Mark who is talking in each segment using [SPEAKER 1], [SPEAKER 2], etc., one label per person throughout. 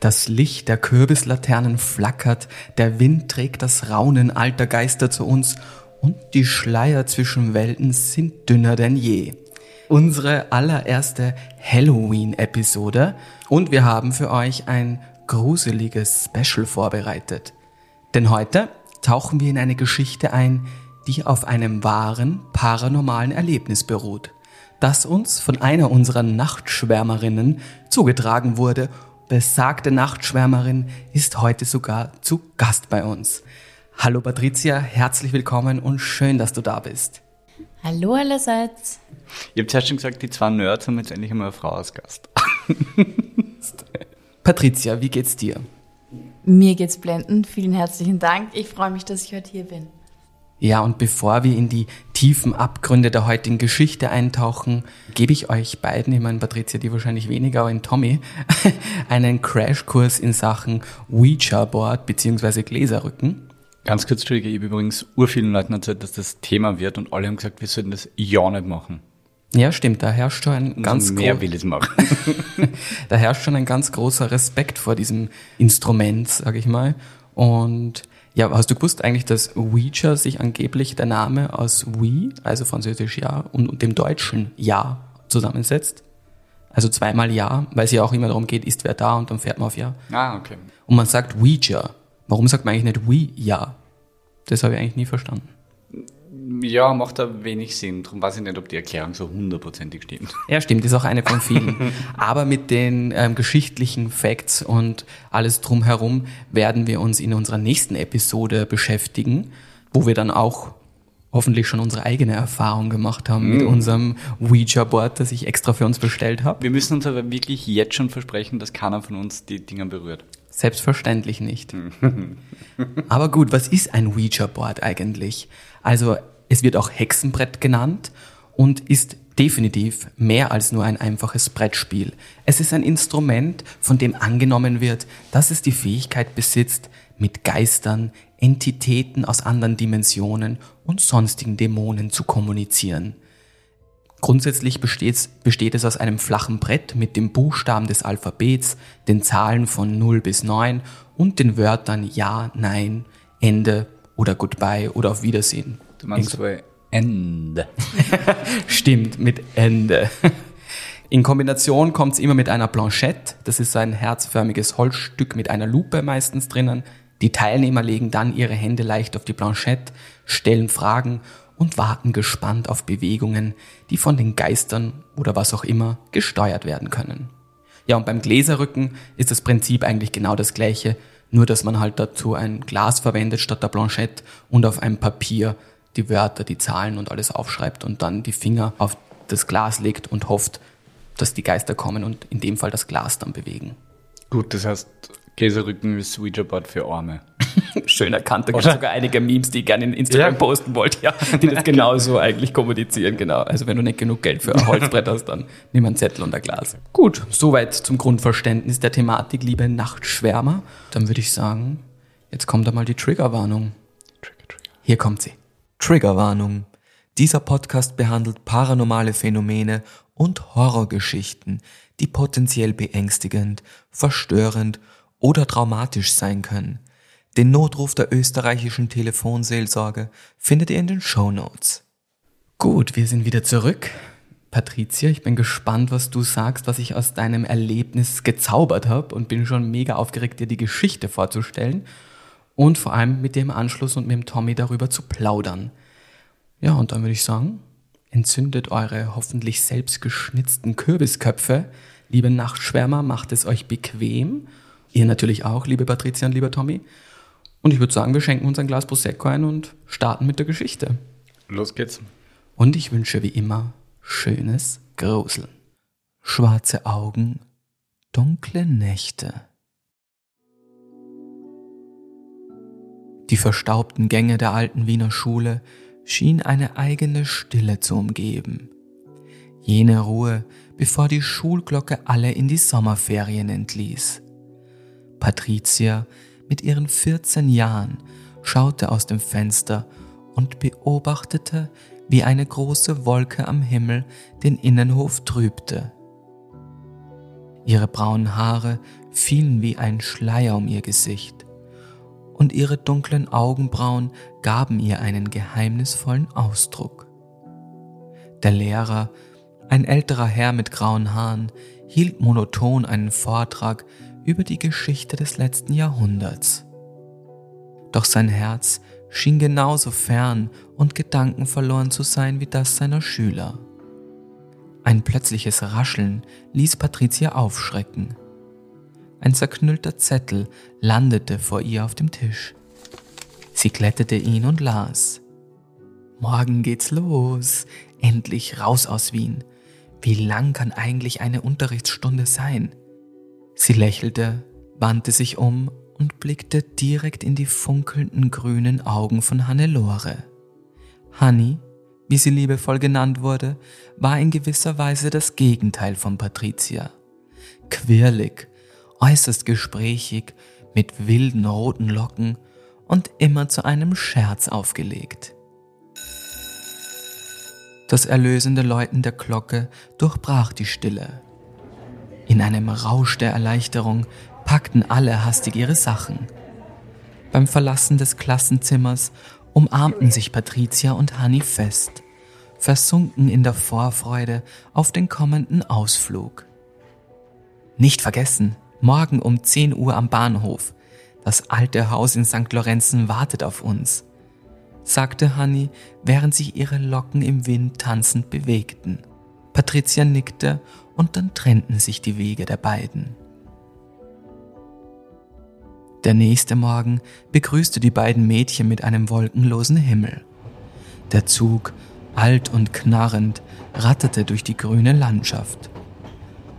[SPEAKER 1] Das Licht der Kürbislaternen flackert, der Wind trägt das Raunen alter Geister zu uns und die Schleier zwischen Welten sind dünner denn je. Unsere allererste Halloween-Episode und wir haben für euch ein gruseliges Special vorbereitet. Denn heute tauchen wir in eine Geschichte ein, die auf einem wahren paranormalen Erlebnis beruht, das uns von einer unserer Nachtschwärmerinnen zugetragen wurde. Besagte Nachtschwärmerin ist heute sogar zu Gast bei uns. Hallo Patricia, herzlich willkommen und schön, dass du da bist.
[SPEAKER 2] Hallo allerseits.
[SPEAKER 3] Ihr habt zuerst schon gesagt, die zwei Nerds haben jetzt endlich einmal eine Frau als Gast.
[SPEAKER 1] Patricia, wie geht's dir?
[SPEAKER 2] Mir geht's blendend. Vielen herzlichen Dank. Ich freue mich, dass ich heute hier bin.
[SPEAKER 1] Ja, und bevor wir in die tiefen Abgründe der heutigen Geschichte eintauchen, gebe ich euch beiden, ich meine Patricia, die wahrscheinlich weniger, aber in Tommy, einen Crashkurs in Sachen Ouija-Board bzw. Gläserrücken.
[SPEAKER 3] Ganz kurz, Entschuldige, ich habe übrigens ur vielen Leuten erzählt, dass das Thema wird und alle haben gesagt, wir sollten das ja nicht machen.
[SPEAKER 1] Ja, stimmt, da herrscht schon ein ganz,
[SPEAKER 3] Umso mehr will ich es machen.
[SPEAKER 1] da herrscht schon ein ganz großer Respekt vor diesem Instrument, sage ich mal. Und ja, hast du gewusst eigentlich, dass Ouija sich angeblich der Name aus Oui, also französisch Ja, und, und dem deutschen Ja zusammensetzt? Also zweimal Ja, weil es ja auch immer darum geht, ist wer da und dann fährt man auf Ja.
[SPEAKER 3] ah, okay.
[SPEAKER 1] Und man sagt Ouija. Warum sagt man eigentlich nicht Oui Ja? Das habe ich eigentlich nie verstanden.
[SPEAKER 3] Ja, macht da wenig Sinn. Darum weiß ich nicht, ob die Erklärung so hundertprozentig stimmt.
[SPEAKER 1] Ja, stimmt, ist auch eine von vielen. Aber mit den ähm, geschichtlichen Facts und alles drumherum werden wir uns in unserer nächsten Episode beschäftigen, wo wir dann auch hoffentlich schon unsere eigene Erfahrung gemacht haben mit unserem Ouija-Board, das ich extra für uns bestellt habe.
[SPEAKER 3] Wir müssen uns aber wirklich jetzt schon versprechen, dass keiner von uns die Dinger berührt.
[SPEAKER 1] Selbstverständlich nicht. Aber gut, was ist ein Ouija-Board eigentlich? Also es wird auch Hexenbrett genannt und ist definitiv mehr als nur ein einfaches Brettspiel. Es ist ein Instrument, von dem angenommen wird, dass es die Fähigkeit besitzt, mit Geistern, Entitäten aus anderen Dimensionen und sonstigen Dämonen zu kommunizieren. Grundsätzlich besteht, es aus einem flachen Brett mit dem Buchstaben des Alphabets, den Zahlen von 0 bis 9 und den Wörtern Ja, Nein, Ende oder Goodbye oder auf Wiedersehen.
[SPEAKER 3] Du meinst wohl Ende.
[SPEAKER 1] Stimmt, mit Ende. In Kombination kommt es immer mit einer Planchette. Das ist so ein herzförmiges Holzstück mit einer Lupe meistens drinnen. Die Teilnehmer legen dann ihre Hände leicht auf die Planchette, stellen Fragen und warten gespannt auf Bewegungen, die von den Geistern oder was auch immer gesteuert werden können. Ja, und beim Gläserrücken ist das Prinzip eigentlich genau das gleiche, nur dass man halt dazu ein Glas verwendet statt der Planchette und auf einem Papier die Wörter, die Zahlen und alles aufschreibt und dann die Finger auf das Glas legt und hofft, dass die Geister kommen und in dem Fall das Glas dann bewegen.
[SPEAKER 3] Gut, das heißt, Gläserrücken ist Ouija-Board für Arme.
[SPEAKER 1] Schön erkannt, da gibt
[SPEAKER 3] Oder?
[SPEAKER 1] sogar einige Memes, die ich gerne in Instagram
[SPEAKER 3] Ja.
[SPEAKER 1] posten wollte, ja, die das genauso eigentlich kommunizieren, genau. Also wenn du nicht genug Geld für ein Holzbrett hast, dann nimm einen Zettel und ein Glas. Gut, soweit zum Grundverständnis der Thematik, liebe Nachtschwärmer. Dann würde ich sagen, jetzt kommt einmal die Triggerwarnung.
[SPEAKER 3] Trigger, Trigger.
[SPEAKER 1] Hier kommt sie. Triggerwarnung. Dieser Podcast behandelt paranormale Phänomene und Horrorgeschichten, die potenziell beängstigend, verstörend oder traumatisch sein können. Den Notruf der österreichischen Telefonseelsorge findet ihr in den Show Notes. Gut, wir sind wieder zurück. Patricia, ich bin gespannt, was du sagst, was ich aus deinem Erlebnis gezaubert habe und bin schon mega aufgeregt, dir die Geschichte vorzustellen und vor allem mit dem Anschluss und mit dem Tommy darüber zu plaudern. Ja, und dann würde ich sagen, entzündet eure hoffentlich selbst geschnitzten Kürbisköpfe. Liebe Nachtschwärmer, macht es euch bequem. Ihr natürlich auch, liebe Patricia und lieber Tommy. Und ich würde sagen, wir schenken uns ein Glas Prosecco ein und starten mit der Geschichte.
[SPEAKER 3] Los geht's.
[SPEAKER 1] Und ich wünsche wie immer schönes Gruseln. Schwarze Augen, dunkle Nächte. Die verstaubten Gänge der alten Wiener Schule schien eine eigene Stille zu umgeben. Jene Ruhe, bevor die Schulglocke alle in die Sommerferien entließ. Patricia mit ihren 14 Jahren schaute aus dem Fenster und beobachtete, wie eine große Wolke am Himmel den Innenhof trübte. Ihre braunen Haare fielen wie ein Schleier um ihr Gesicht und ihre dunklen Augenbrauen gaben ihr einen geheimnisvollen Ausdruck. Der Lehrer, ein älterer Herr mit grauen Haaren, hielt monoton einen Vortrag über die Geschichte des letzten Jahrhunderts. Doch sein Herz schien genauso fern und gedankenverloren zu sein wie das seiner Schüler. Ein plötzliches Rascheln ließ Patricia aufschrecken. Ein zerknüllter Zettel landete vor ihr auf dem Tisch. Sie glättete ihn und las. Morgen geht's los. Endlich raus aus Wien. Wie lang kann eigentlich eine Unterrichtsstunde sein? Sie lächelte, wandte sich um und blickte direkt in die funkelnden grünen Augen von Hannelore. Hanni, wie sie liebevoll genannt wurde, war in gewisser Weise das Gegenteil von Patricia. Quirlig, äußerst gesprächig, mit wilden roten Locken und immer zu einem Scherz aufgelegt. Das erlösende Läuten der Glocke durchbrach die Stille. In einem Rausch der Erleichterung packten alle hastig ihre Sachen. Beim Verlassen des Klassenzimmers umarmten sich Patricia und Hanni fest, versunken in der Vorfreude auf den kommenden Ausflug. Nicht vergessen, morgen um 10 Uhr am Bahnhof. Das alte Haus in St. Lorenzen wartet auf uns, sagte Hanni, während sich ihre Locken im Wind tanzend bewegten. Patricia nickte und dann trennten sich die Wege der beiden. Der nächste Morgen begrüßte die beiden Mädchen mit einem wolkenlosen Himmel. Der Zug, alt und knarrend, ratterte durch die grüne Landschaft.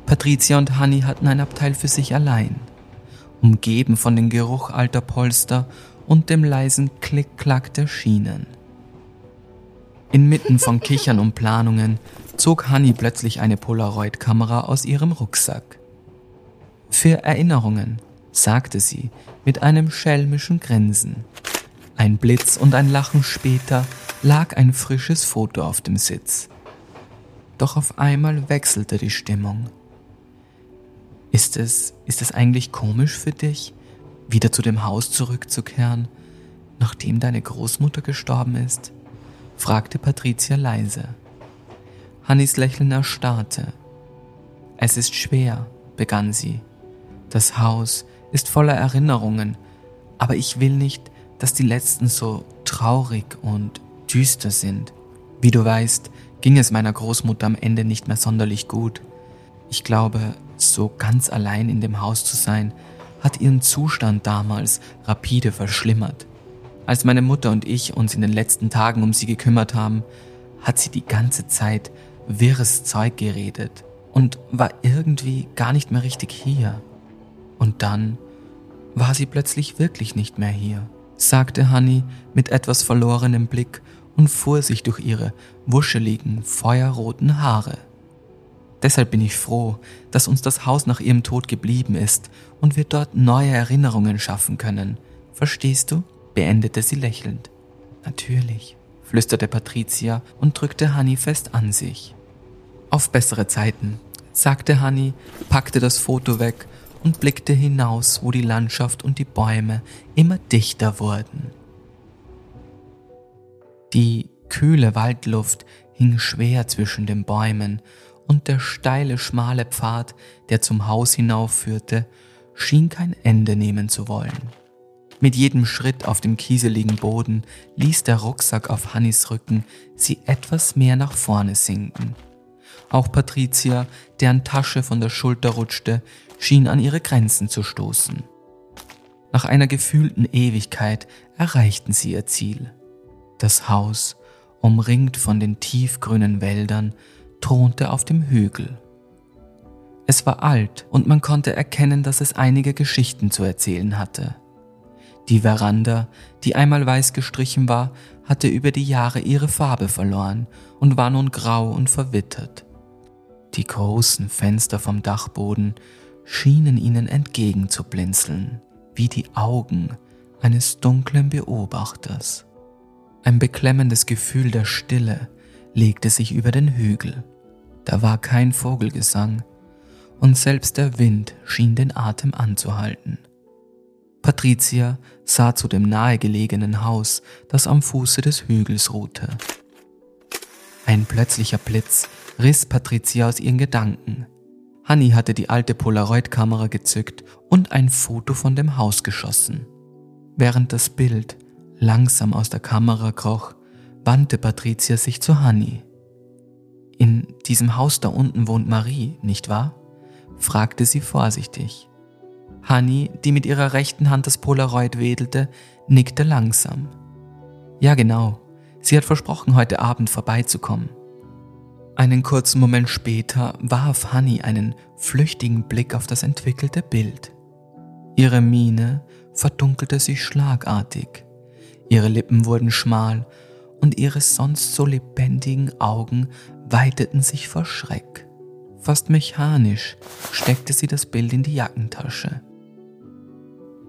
[SPEAKER 1] Patricia und Hanni hatten ein Abteil für sich allein, umgeben von dem Geruch alter Polster und dem leisen Klick-Klack der Schienen. Inmitten von Kichern und Planungen zog Hanni plötzlich eine Polaroid-Kamera aus ihrem Rucksack. Für Erinnerungen, sagte sie mit einem schelmischen Grinsen. Ein Blitz und ein Lachen später lag ein frisches Foto auf dem Sitz. Doch auf einmal wechselte die Stimmung. Ist es, ist es eigentlich komisch für dich, wieder zu dem Haus zurückzukehren, nachdem deine Großmutter gestorben ist? fragte Patricia leise. Hannis Lächeln erstarrte. Es ist schwer, begann sie. Das Haus ist voller Erinnerungen, aber ich will nicht, dass die letzten so traurig und düster sind. Wie du weißt, ging es meiner Großmutter am Ende nicht mehr sonderlich gut. Ich glaube, so ganz allein in dem Haus zu sein, hat ihren Zustand damals rapide verschlimmert. Als meine Mutter und ich uns in den letzten Tagen um sie gekümmert haben, hat sie die ganze Zeit wirres Zeug geredet und war irgendwie gar nicht mehr richtig hier. Und dann war sie plötzlich wirklich nicht mehr hier, sagte Hanni mit etwas verlorenem Blick und fuhr sich durch ihre wuscheligen, feuerroten Haare. Deshalb bin ich froh, dass uns das Haus nach ihrem Tod geblieben ist und wir dort neue Erinnerungen schaffen können. Verstehst du? beendete sie lächelnd. Natürlich, flüsterte Patricia und drückte Hanni fest an sich. Auf bessere Zeiten, sagte Hanni, packte das Foto weg und blickte hinaus, wo die Landschaft und die Bäume immer dichter wurden. Die kühle Waldluft hing schwer zwischen den Bäumen und der steile, schmale Pfad, der zum Haus hinaufführte, schien kein Ende nehmen zu wollen. Mit jedem Schritt auf dem kieseligen Boden ließ der Rucksack auf Hannis Rücken sie etwas mehr nach vorne sinken. Auch Patricia, deren Tasche von der Schulter rutschte, schien an ihre Grenzen zu stoßen. Nach einer gefühlten Ewigkeit erreichten sie ihr Ziel. Das Haus, umringt von den tiefgrünen Wäldern, thronte auf dem Hügel. Es war alt und man konnte erkennen, dass es einige Geschichten zu erzählen hatte. Die Veranda, die einmal weiß gestrichen war, hatte über die Jahre ihre Farbe verloren und war nun grau und verwittert. Die großen Fenster vom Dachboden schienen ihnen entgegenzublinzeln, wie die Augen eines dunklen Beobachters. Ein beklemmendes Gefühl der Stille legte sich über den Hügel. Da war kein Vogelgesang, und selbst der Wind schien den Atem anzuhalten. Patricia sah zu dem nahegelegenen Haus, das am Fuße des Hügels ruhte. Ein plötzlicher Blitz riss Patricia aus ihren Gedanken. Hanni hatte die alte Polaroid-Kamera gezückt und ein Foto von dem Haus geschossen. Während das Bild langsam aus der Kamera kroch, wandte Patricia sich zu Hanni. In diesem Haus da unten wohnt Marie, nicht wahr? fragte sie vorsichtig. Hanni, die mit ihrer rechten Hand das Polaroid wedelte, nickte langsam. Ja genau, sie hat versprochen, heute Abend vorbeizukommen. Einen kurzen Moment später warf Hanni einen flüchtigen Blick auf das entwickelte Bild. Ihre Miene verdunkelte sich schlagartig, ihre Lippen wurden schmal und ihre sonst so lebendigen Augen weiteten sich vor Schreck. Fast mechanisch steckte sie das Bild in die Jackentasche.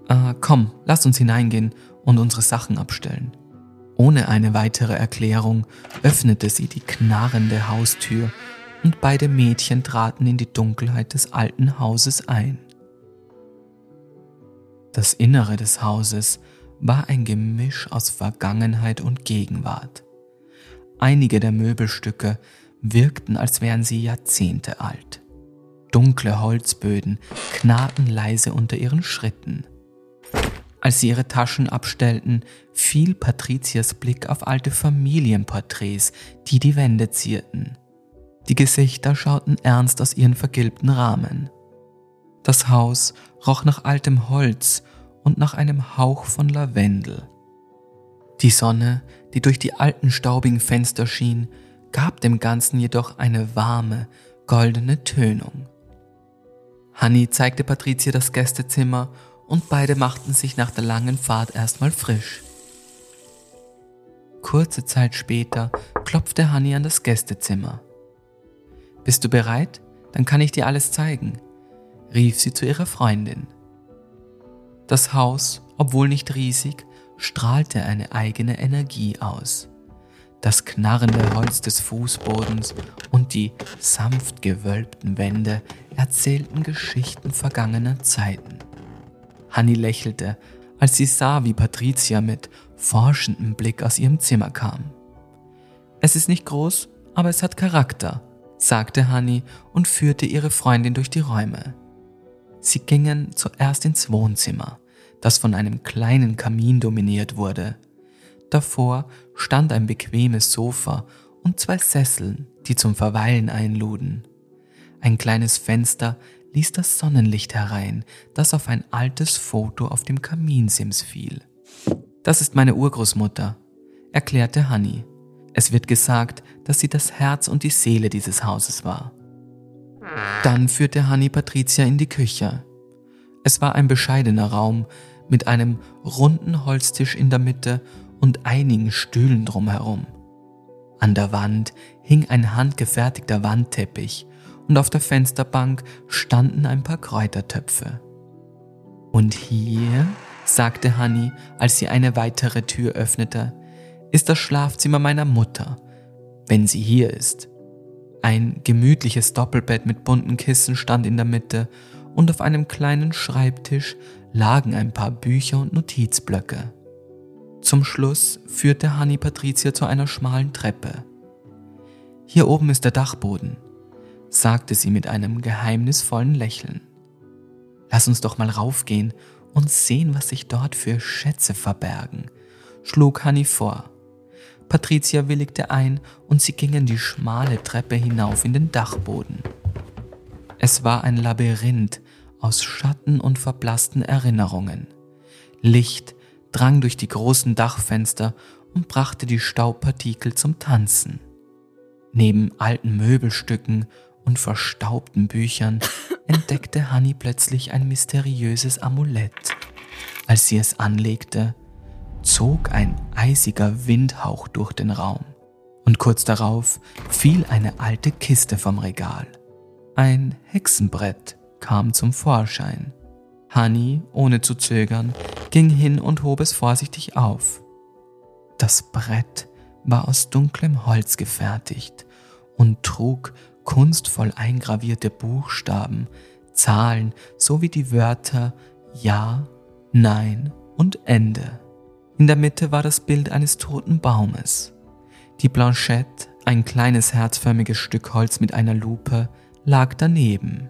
[SPEAKER 1] Ah, komm, lass uns hineingehen und unsere Sachen abstellen. Ohne eine weitere Erklärung öffnete sie die knarrende Haustür und beide Mädchen traten in die Dunkelheit des alten Hauses ein. Das Innere des Hauses war ein Gemisch aus Vergangenheit und Gegenwart. Einige der Möbelstücke wirkten, als wären sie Jahrzehnte alt. Dunkle Holzböden knarrten leise unter ihren Schritten. Als sie ihre Taschen abstellten, fiel Patrizias Blick auf alte Familienporträts, die die Wände zierten. Die Gesichter schauten ernst aus ihren vergilbten Rahmen. Das Haus roch nach altem Holz und nach einem Hauch von Lavendel. Die Sonne, die durch die alten staubigen Fenster schien, gab dem Ganzen jedoch eine warme, goldene Tönung. Hanni zeigte Patricia das Gästezimmer und beide machten sich nach der langen Fahrt erstmal frisch. Kurze Zeit später klopfte Hanni an das Gästezimmer. Bist du bereit? Dann kann ich dir alles zeigen, rief sie zu ihrer Freundin. Das Haus, obwohl nicht riesig, strahlte eine eigene Energie aus. Das knarrende Holz des Fußbodens und die sanft gewölbten Wände erzählten Geschichten vergangener Zeiten. Hanni lächelte, als sie sah, wie Patricia mit forschendem Blick aus ihrem Zimmer kam. Es ist nicht groß, aber es hat Charakter, sagte Hanni und führte ihre Freundin durch die Räume. Sie gingen zuerst ins Wohnzimmer, das von einem kleinen Kamin dominiert wurde. Davor stand ein bequemes Sofa und zwei Sesseln, die zum Verweilen einluden. Ein kleines Fenster ließ das Sonnenlicht herein, das auf ein altes Foto auf dem Kaminsims fiel. Das ist meine Urgroßmutter, erklärte Hanni. Es wird gesagt, dass sie das Herz und die Seele dieses Hauses war. Dann führte Hanni Patricia in die Küche. Es war ein bescheidener Raum mit einem runden Holztisch in der Mitte und einigen Stühlen drumherum. An der Wand hing ein handgefertigter Wandteppich und auf der Fensterbank standen ein paar Kräutertöpfe. Und hier, sagte Hanni, als sie eine weitere Tür öffnete, ist das Schlafzimmer meiner Mutter, wenn sie hier ist. Ein gemütliches Doppelbett mit bunten Kissen stand in der Mitte und auf einem kleinen Schreibtisch lagen ein paar Bücher und Notizblöcke. Zum Schluss führte Hanni Patricia zu einer schmalen Treppe. Hier oben ist der Dachboden sagte sie mit einem geheimnisvollen Lächeln. Lass uns doch mal raufgehen und sehen, was sich dort für Schätze verbergen, schlug Hanni vor. Patricia willigte ein und sie gingen die schmale Treppe hinauf in den Dachboden. Es war ein Labyrinth aus Schatten und verblassten Erinnerungen. Licht drang durch die großen Dachfenster und brachte die Staubpartikel zum Tanzen. Neben alten Möbelstücken und verstaubten Büchern entdeckte Hanni plötzlich ein mysteriöses Amulett. Als sie es anlegte, zog ein eisiger Windhauch durch den Raum und kurz darauf fiel eine alte Kiste vom Regal. Ein Hexenbrett kam zum Vorschein. Honey, ohne zu zögern, ging hin und hob es vorsichtig auf. Das Brett war aus dunklem Holz gefertigt und trug kunstvoll eingravierte Buchstaben, Zahlen sowie die Wörter Ja, Nein und Ende. In der Mitte war das Bild eines toten Baumes. Die Blanchette, ein kleines herzförmiges Stück Holz mit einer Lupe, lag daneben.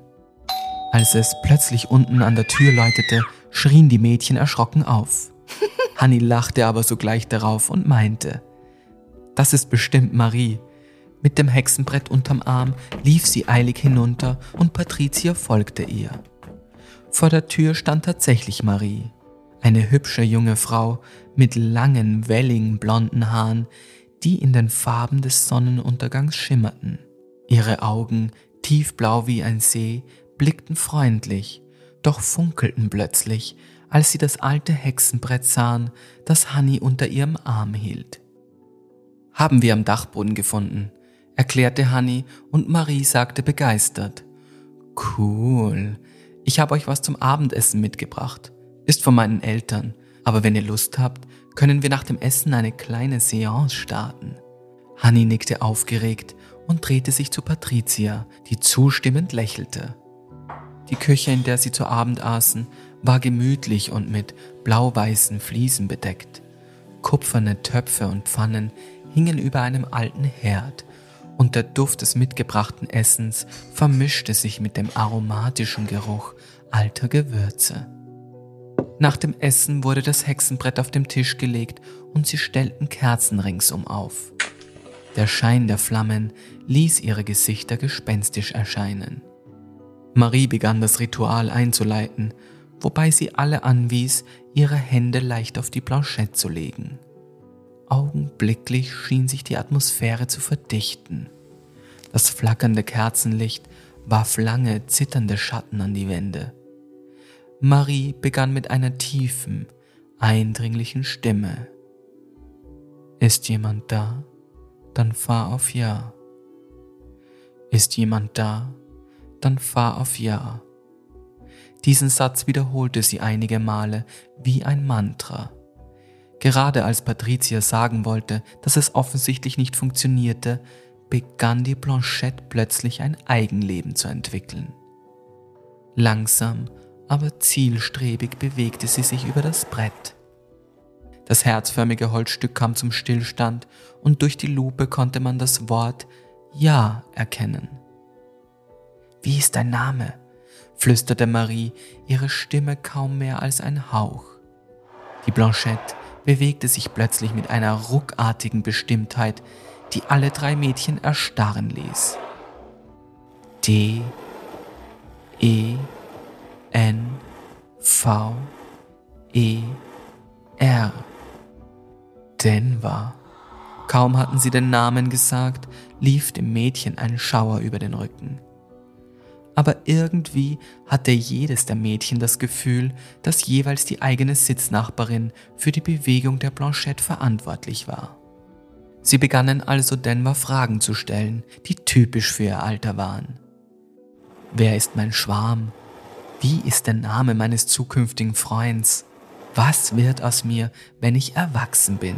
[SPEAKER 1] Als es plötzlich unten an der Tür läutete, schrien die Mädchen erschrocken auf. Hanni lachte aber sogleich darauf und meinte, das ist bestimmt Marie. Mit dem Hexenbrett unterm Arm lief sie eilig hinunter und Patricia folgte ihr. Vor der Tür stand tatsächlich Marie, eine hübsche junge Frau mit langen, welligen blonden Haaren, die in den Farben des Sonnenuntergangs schimmerten. Ihre Augen, tiefblau wie ein See, blickten freundlich, doch funkelten plötzlich, als sie das alte Hexenbrett sahen, das Hanni unter ihrem Arm hielt. Haben wir am Dachboden gefunden, erklärte Hanni und Marie sagte begeistert. Cool. Ich habe euch was zum Abendessen mitgebracht. Ist von meinen Eltern. Aber wenn ihr Lust habt, können wir nach dem Essen eine kleine Seance starten. Hanni nickte aufgeregt und drehte sich zu Patricia, die zustimmend lächelte. Die Küche, in der sie zu Abend aßen, war gemütlich und mit blau-weißen Fliesen bedeckt. Kupferne Töpfe und Pfannen hingen über einem alten Herd, und der Duft des mitgebrachten Essens vermischte sich mit dem aromatischen Geruch alter Gewürze. Nach dem Essen wurde das Hexenbrett auf dem Tisch gelegt und sie stellten Kerzen ringsum auf. Der Schein der Flammen ließ ihre Gesichter gespenstisch erscheinen. Marie begann das Ritual einzuleiten, wobei sie alle anwies, ihre Hände leicht auf die Blanchette zu legen. Augenblicklich schien sich die Atmosphäre zu verdichten. Das flackernde Kerzenlicht warf lange, zitternde Schatten an die Wände. Marie begann mit einer tiefen, eindringlichen Stimme. Ist jemand da? Dann fahr auf Ja. Ist jemand da? Dann fahr auf Ja. Diesen Satz wiederholte sie einige Male wie ein Mantra. Gerade als Patricia sagen wollte, dass es offensichtlich nicht funktionierte, begann die Blanchette plötzlich ein Eigenleben zu entwickeln. Langsam, aber zielstrebig bewegte sie sich über das Brett. Das herzförmige Holzstück kam zum Stillstand und durch die Lupe konnte man das Wort Ja erkennen. Wie ist dein Name? flüsterte Marie, ihre Stimme kaum mehr als ein Hauch. Die Blanchette bewegte sich plötzlich mit einer ruckartigen Bestimmtheit, die alle drei Mädchen erstarren ließ. D E N V E R Denver. Kaum hatten sie den Namen gesagt, lief dem Mädchen ein Schauer über den Rücken aber irgendwie hatte jedes der Mädchen das Gefühl, dass jeweils die eigene Sitznachbarin für die Bewegung der Blanchette verantwortlich war. Sie begannen also Denver Fragen zu stellen, die typisch für ihr Alter waren. Wer ist mein Schwarm? Wie ist der Name meines zukünftigen Freunds? Was wird aus mir, wenn ich erwachsen bin?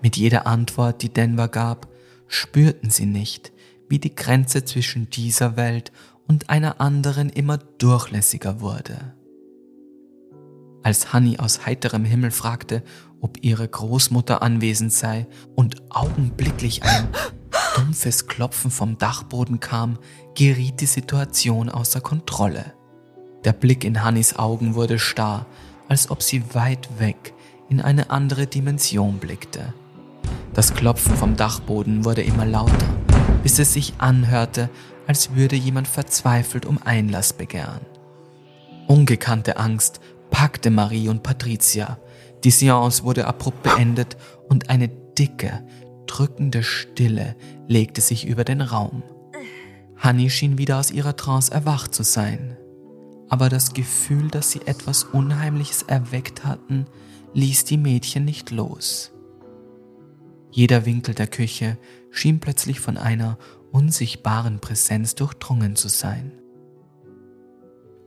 [SPEAKER 1] Mit jeder Antwort, die Denver gab, spürten sie nicht, wie die Grenze zwischen dieser Welt und einer anderen immer durchlässiger wurde. Als Hanni aus heiterem Himmel fragte, ob ihre Großmutter anwesend sei und augenblicklich ein dumpfes Klopfen vom Dachboden kam, geriet die Situation außer Kontrolle. Der Blick in Hannis Augen wurde starr, als ob sie weit weg in eine andere Dimension blickte. Das Klopfen vom Dachboden wurde immer lauter, bis es sich anhörte, als würde jemand verzweifelt um Einlass begehren. Ungekannte Angst packte Marie und Patricia. Die Seance wurde abrupt beendet und eine dicke, drückende Stille legte sich über den Raum. Hanni schien wieder aus ihrer Trance erwacht zu sein. aber das Gefühl, dass sie etwas Unheimliches erweckt hatten, ließ die Mädchen nicht los. Jeder Winkel der Küche schien plötzlich von einer unsichtbaren Präsenz durchdrungen zu sein.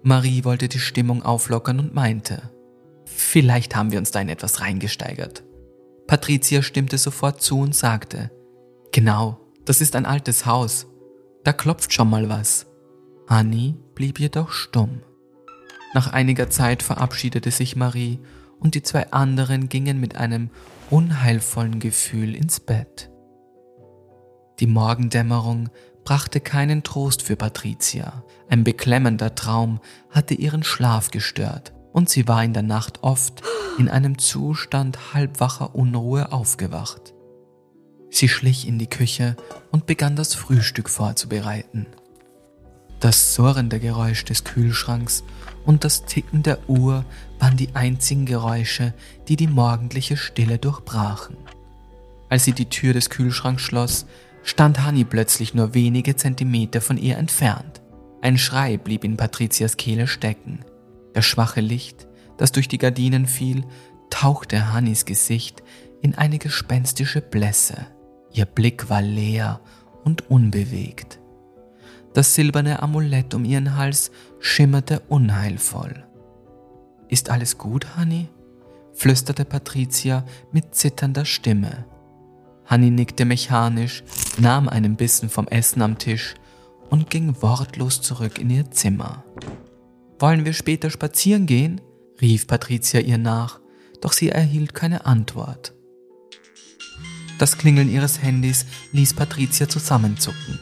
[SPEAKER 1] Marie wollte die Stimmung auflockern und meinte, vielleicht haben wir uns da in etwas reingesteigert. Patricia stimmte sofort zu und sagte, genau, das ist ein altes Haus. Da klopft schon mal was. Annie blieb jedoch stumm. Nach einiger Zeit verabschiedete sich Marie und die zwei anderen gingen mit einem unheilvollen Gefühl ins Bett. Die Morgendämmerung brachte keinen Trost für Patricia. Ein beklemmender Traum hatte ihren Schlaf gestört und sie war in der Nacht oft in einem Zustand halbwacher Unruhe aufgewacht. Sie schlich in die Küche und begann das Frühstück vorzubereiten. Das surrende Geräusch des Kühlschranks und das Ticken der Uhr waren die einzigen Geräusche, die die morgendliche Stille durchbrachen. Als sie die Tür des Kühlschranks schloss, stand Hanni plötzlich nur wenige Zentimeter von ihr entfernt. Ein Schrei blieb in Patrizias Kehle stecken. Das schwache Licht, das durch die Gardinen fiel, tauchte Hannis Gesicht in eine gespenstische Blässe. Ihr Blick war leer und unbewegt. Das silberne Amulett um ihren Hals schimmerte unheilvoll. Ist alles gut, Hanni? flüsterte Patricia mit zitternder Stimme. Hanni nickte mechanisch, nahm einen Bissen vom Essen am Tisch und ging wortlos zurück in ihr Zimmer. Wollen wir später spazieren gehen? rief Patricia ihr nach, doch sie erhielt keine Antwort. Das Klingeln ihres Handys ließ Patricia zusammenzucken.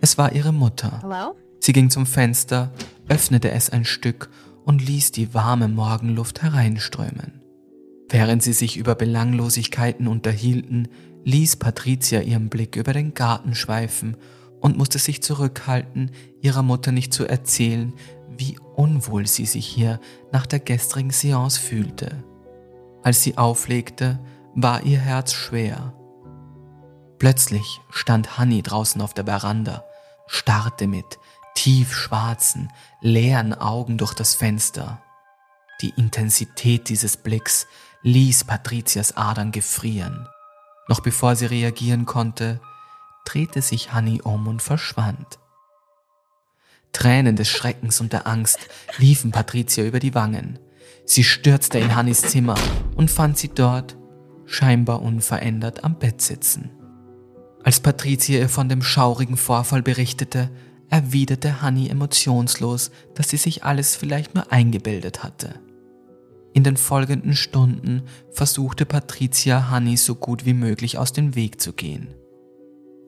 [SPEAKER 1] Es war ihre Mutter. Sie ging zum Fenster, öffnete es ein Stück und ließ die warme Morgenluft hereinströmen. Während sie sich über Belanglosigkeiten unterhielten, ließ Patricia ihren Blick über den Garten schweifen und musste sich zurückhalten, ihrer Mutter nicht zu erzählen, wie unwohl sie sich hier nach der gestrigen Seance fühlte. Als sie auflegte, war ihr Herz schwer. Plötzlich stand Hanni draußen auf der Veranda, starrte mit tiefschwarzen, leeren Augen durch das Fenster. Die Intensität dieses Blicks ließ Patricias Adern gefrieren. Noch bevor sie reagieren konnte, drehte sich Hanni um und verschwand. Tränen des Schreckens und der Angst liefen Patricia über die Wangen. Sie stürzte in Hannis Zimmer und fand sie dort, scheinbar unverändert am Bett sitzen. Als Patricia ihr von dem schaurigen Vorfall berichtete, erwiderte Hanni emotionslos, dass sie sich alles vielleicht nur eingebildet hatte. In den folgenden Stunden versuchte Patricia Hanni so gut wie möglich aus dem Weg zu gehen.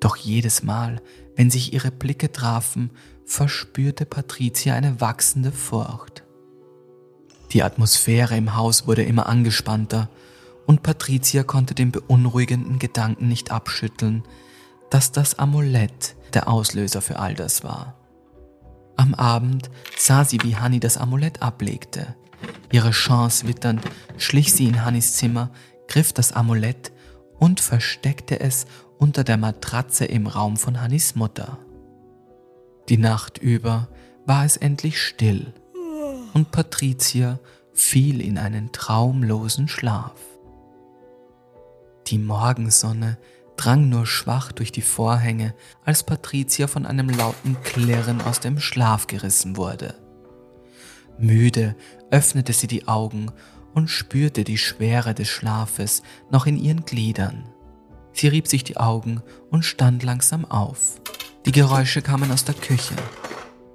[SPEAKER 1] Doch jedes Mal, wenn sich ihre Blicke trafen, verspürte Patricia eine wachsende Furcht. Die Atmosphäre im Haus wurde immer angespannter und Patricia konnte den beunruhigenden Gedanken nicht abschütteln, dass das Amulett der Auslöser für all das war. Am Abend sah sie, wie Hanni das Amulett ablegte. Ihre Chance witternd schlich sie in Hannis Zimmer, griff das Amulett und versteckte es unter der Matratze im Raum von Hannis Mutter. Die Nacht über war es endlich still und Patricia fiel in einen traumlosen Schlaf. Die Morgensonne drang nur schwach durch die Vorhänge, als Patricia von einem lauten Klirren aus dem Schlaf gerissen wurde. Müde öffnete sie die Augen und spürte die Schwere des Schlafes noch in ihren Gliedern. Sie rieb sich die Augen und stand langsam auf. Die Geräusche kamen aus der Küche.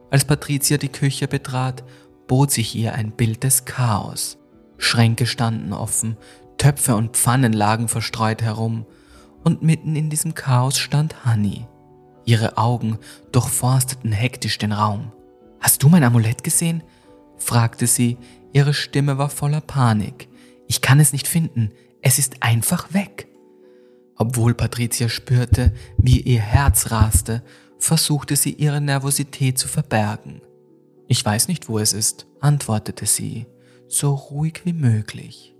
[SPEAKER 1] Als Patricia die Küche betrat, bot sich ihr ein Bild des Chaos. Schränke standen offen, Töpfe und Pfannen lagen verstreut herum, und mitten in diesem Chaos stand Honey. Ihre Augen durchforsteten hektisch den Raum. Hast du mein Amulett gesehen? Fragte sie, ihre Stimme war voller Panik. Ich kann es nicht finden, es ist einfach weg. Obwohl Patricia spürte, wie ihr Herz raste, versuchte sie ihre Nervosität zu verbergen. Ich weiß nicht, wo es ist, antwortete sie, so ruhig wie möglich.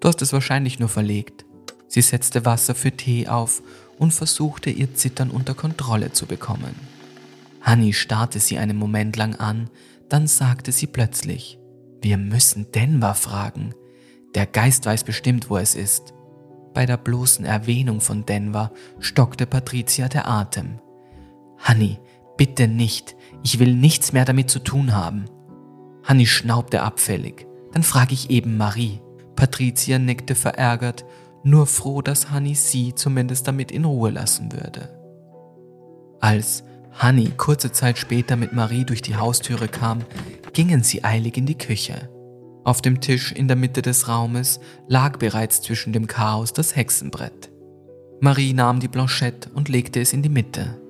[SPEAKER 1] Du hast es wahrscheinlich nur verlegt. Sie setzte Wasser für Tee auf und versuchte ihr Zittern unter Kontrolle zu bekommen. Hanni starrte sie einen Moment lang an, Dann sagte sie plötzlich, wir müssen Denver fragen. Der Geist weiß bestimmt, wo es ist. Bei der bloßen Erwähnung von Denver stockte Patricia der Atem. Honey, bitte nicht. Ich will nichts mehr damit zu tun haben. Honey schnaubte abfällig. Dann frage ich eben Marie. Patricia nickte verärgert, nur froh, dass Honey sie zumindest damit in Ruhe lassen würde. Als Honey kurze Zeit später mit Marie durch die Haustüre kam, gingen sie eilig in die Küche. Auf dem Tisch in der Mitte des Raumes lag bereits zwischen dem Chaos das Hexenbrett. Marie nahm die Blanchette und legte es in die Mitte.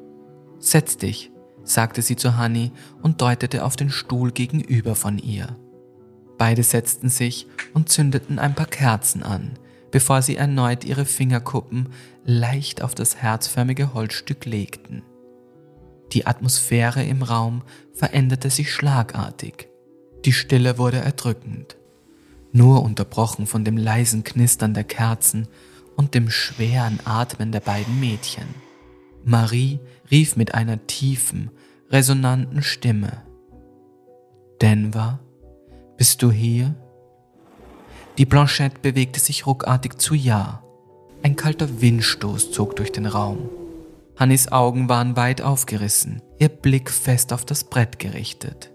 [SPEAKER 1] Setz dich, sagte sie zu Honey und deutete auf den Stuhl gegenüber von ihr. Beide setzten sich und zündeten ein paar Kerzen an, bevor sie erneut ihre Fingerkuppen leicht auf das herzförmige Holzstück legten. Die Atmosphäre im Raum veränderte sich schlagartig. Die Stille wurde erdrückend, nur unterbrochen von dem leisen Knistern der Kerzen und dem schweren Atmen der beiden Mädchen. Marie rief mit einer tiefen, resonanten Stimme. Denver, bist du hier? Die Blanchette bewegte sich ruckartig zu Ja. Ein kalter Windstoß zog durch den Raum. Hannis Augen waren weit aufgerissen, ihr Blick fest auf das Brett gerichtet.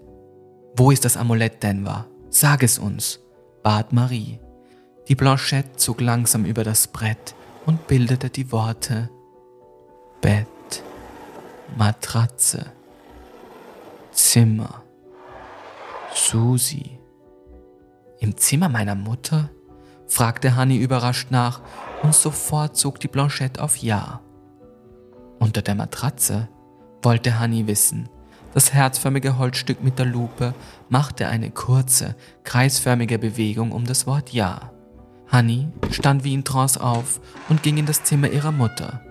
[SPEAKER 1] Wo ist das Amulett, Denver? Sag es uns, bat Marie. Die Blanchette zog langsam über das Brett und bildete die Worte Bett, Matratze, Zimmer, Susi. Im Zimmer meiner Mutter? fragte Hanni überrascht nach und sofort zog die Blanchette auf Ja. Unter der Matratze? wollte Hanni wissen. Das herzförmige Holzstück mit der Lupe machte eine kurze, kreisförmige Bewegung um das Wort Ja. Hanni stand wie in Trance auf und ging in das Zimmer ihrer Mutter.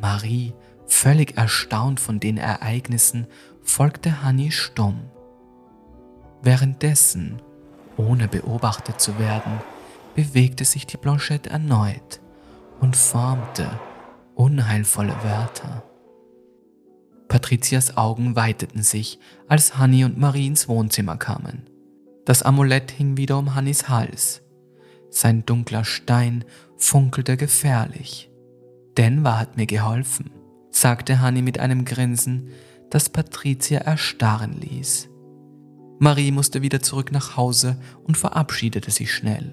[SPEAKER 1] Marie, völlig erstaunt von den Ereignissen, folgte Hanni stumm. Währenddessen ohne beobachtet zu werden, bewegte sich die Blanchette erneut und formte unheilvolle Wörter. Patricias Augen weiteten sich, als Hanni und Marie ins Wohnzimmer kamen. Das Amulett hing wieder um Hannis Hals. Sein dunkler Stein funkelte gefährlich. Denver hat mir geholfen, sagte Hanni mit einem Grinsen, das Patricia erstarren ließ. Marie musste wieder zurück nach Hause und verabschiedete sich schnell.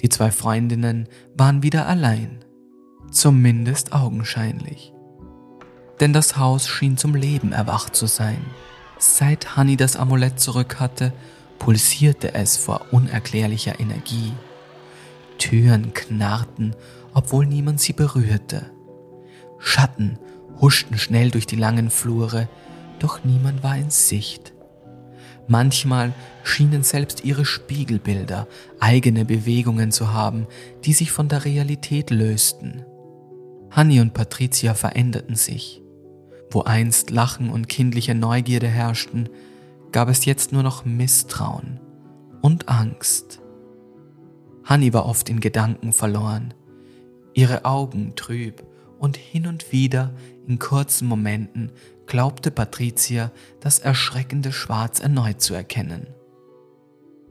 [SPEAKER 1] Die zwei Freundinnen waren wieder allein, zumindest augenscheinlich. Denn das Haus schien zum Leben erwacht zu sein. Seit Hanni das Amulett zurück hatte, pulsierte es vor unerklärlicher Energie. Türen knarrten, obwohl niemand sie berührte. Schatten huschten schnell durch die langen Flure, doch niemand war in Sicht. Manchmal schienen selbst ihre Spiegelbilder eigene Bewegungen zu haben, die sich von der Realität lösten. Hanni und Patricia veränderten sich. Wo einst Lachen und kindliche Neugierde herrschten, gab es jetzt nur noch Misstrauen und Angst. Hanni war oft in Gedanken verloren, ihre Augen trüb und hin und wieder in kurzen Momenten glaubte Patricia, das erschreckende Schwarz erneut zu erkennen.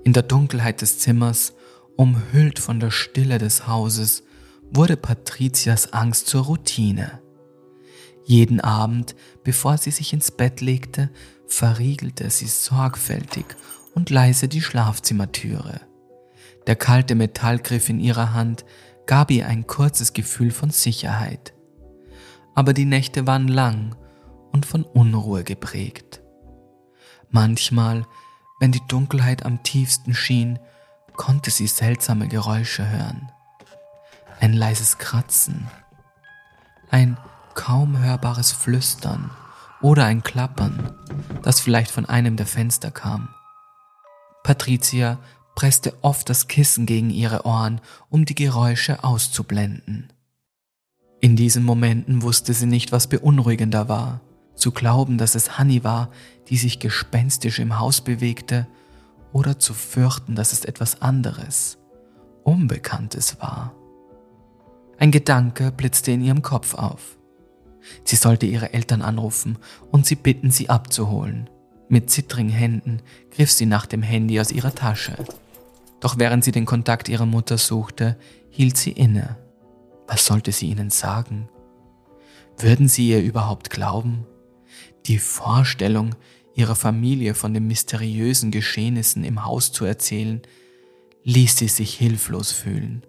[SPEAKER 1] In der Dunkelheit des Zimmers, umhüllt von der Stille des Hauses, wurde Patricias Angst zur Routine. Jeden Abend, bevor sie sich ins Bett legte, verriegelte sie sorgfältig und leise die Schlafzimmertüre. Der kalte Metallgriff in ihrer Hand gab ihr ein kurzes Gefühl von Sicherheit. Aber die Nächte waren lang und von Unruhe geprägt. Manchmal, wenn die Dunkelheit am tiefsten schien, konnte sie seltsame Geräusche hören. Ein leises Kratzen, ein kaum hörbares Flüstern oder ein Klappern, das vielleicht von einem der Fenster kam. Patricia presste oft das Kissen gegen ihre Ohren, um die Geräusche auszublenden. In diesen Momenten wusste sie nicht, was beunruhigender war zu glauben, dass es Honey war, die sich gespenstisch im Haus bewegte, oder zu fürchten, dass es etwas anderes, Unbekanntes war. Ein Gedanke blitzte in ihrem Kopf auf. Sie sollte ihre Eltern anrufen und sie bitten, sie abzuholen. Mit zittrigen Händen griff sie nach dem Handy aus ihrer Tasche. Doch während sie den Kontakt ihrer Mutter suchte, hielt sie inne. Was sollte sie ihnen sagen? Würden sie ihr überhaupt glauben? Die Vorstellung, ihrer Familie von den mysteriösen Geschehnissen im Haus zu erzählen, ließ sie sich hilflos fühlen.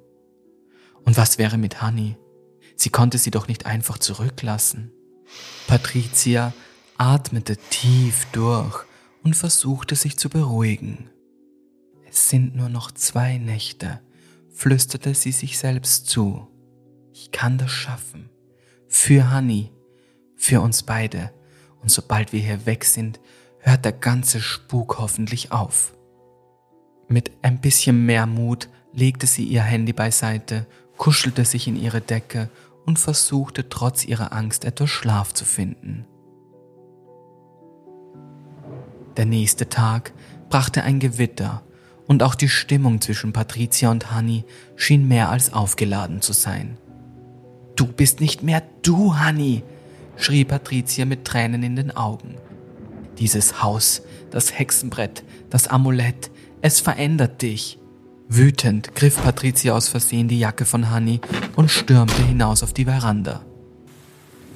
[SPEAKER 1] Und was wäre mit Honey? Sie konnte sie doch nicht einfach zurücklassen. Patricia atmete tief durch und versuchte sich zu beruhigen. Es sind nur noch zwei Nächte, flüsterte sie sich selbst zu. Ich kann das schaffen. Für Honey, für uns beide. Und sobald wir hier weg sind, hört der ganze Spuk hoffentlich auf. Mit ein bisschen mehr Mut legte sie ihr Handy beiseite, kuschelte sich in ihre Decke und versuchte trotz ihrer Angst etwas Schlaf zu finden. Der nächste Tag brachte ein Gewitter und auch die Stimmung zwischen Patricia und Honey schien mehr als aufgeladen zu sein. Du bist nicht mehr du, Honey, schrie Patricia mit Tränen in den Augen. Dieses Haus, das Hexenbrett, das Amulett, es verändert dich. Wütend griff Patricia aus Versehen die Jacke von Honey und stürmte hinaus auf die Veranda.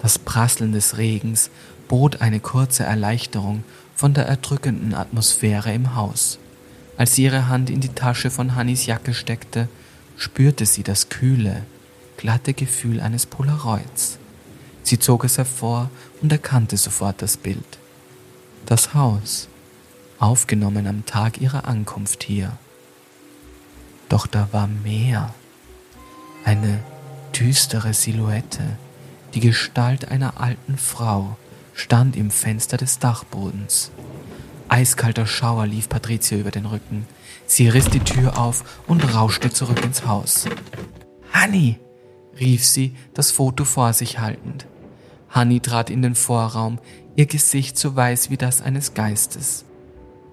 [SPEAKER 1] Das Prasseln des Regens bot eine kurze Erleichterung von der erdrückenden Atmosphäre im Haus. Als sie ihre Hand in die Tasche von Hannys Jacke steckte, spürte sie das kühle, glatte Gefühl eines Polaroids. Sie zog es hervor und erkannte sofort das Bild. Das Haus, aufgenommen am Tag ihrer Ankunft hier. Doch da war mehr. Eine düstere Silhouette, die Gestalt einer alten Frau, stand im Fenster des Dachbodens. Eiskalter Schauer lief Patricia über den Rücken. Sie riss die Tür auf und rauschte zurück ins Haus. Honey, rief sie, das Foto vor sich haltend. Honey trat in den Vorraum, ihr Gesicht so weiß wie das eines Geistes.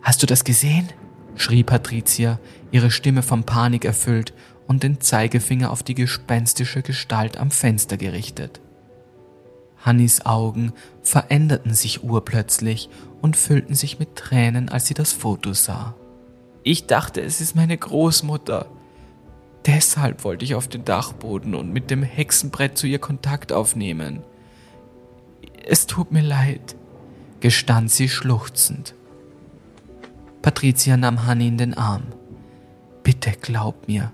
[SPEAKER 1] Hast du das gesehen? Schrie Patricia, ihre Stimme von Panik erfüllt und den Zeigefinger auf die gespenstische Gestalt am Fenster gerichtet. Hannis Augen veränderten sich urplötzlich und füllten sich mit Tränen, als sie das Foto sah. Ich dachte, es ist meine Großmutter. Deshalb wollte ich auf den Dachboden und mit dem Hexenbrett zu ihr Kontakt aufnehmen. Es tut mir leid, gestand sie schluchzend. Patricia nahm Hanni in den Arm. Bitte glaub mir,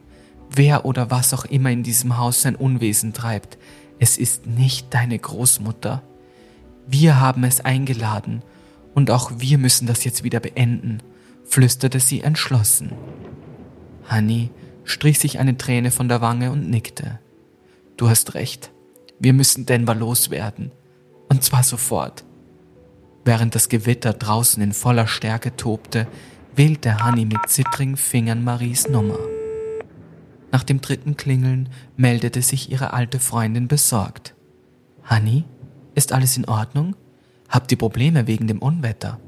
[SPEAKER 1] wer oder was auch immer in diesem Haus sein Unwesen treibt, es ist nicht deine Großmutter. Wir haben es eingeladen und auch wir müssen das jetzt wieder beenden, flüsterte sie entschlossen. Hanni strich sich eine Träne von der Wange und nickte. Du hast recht. Wir müssen Denver loswerden. Und zwar sofort. Während das Gewitter draußen in voller Stärke tobte, wählte Hanni mit zittrigen Fingern Maries Nummer. Nach dem dritten Klingeln meldete sich ihre alte Freundin besorgt. Hanni, ist alles in Ordnung? Habt ihr Probleme wegen dem Unwetter?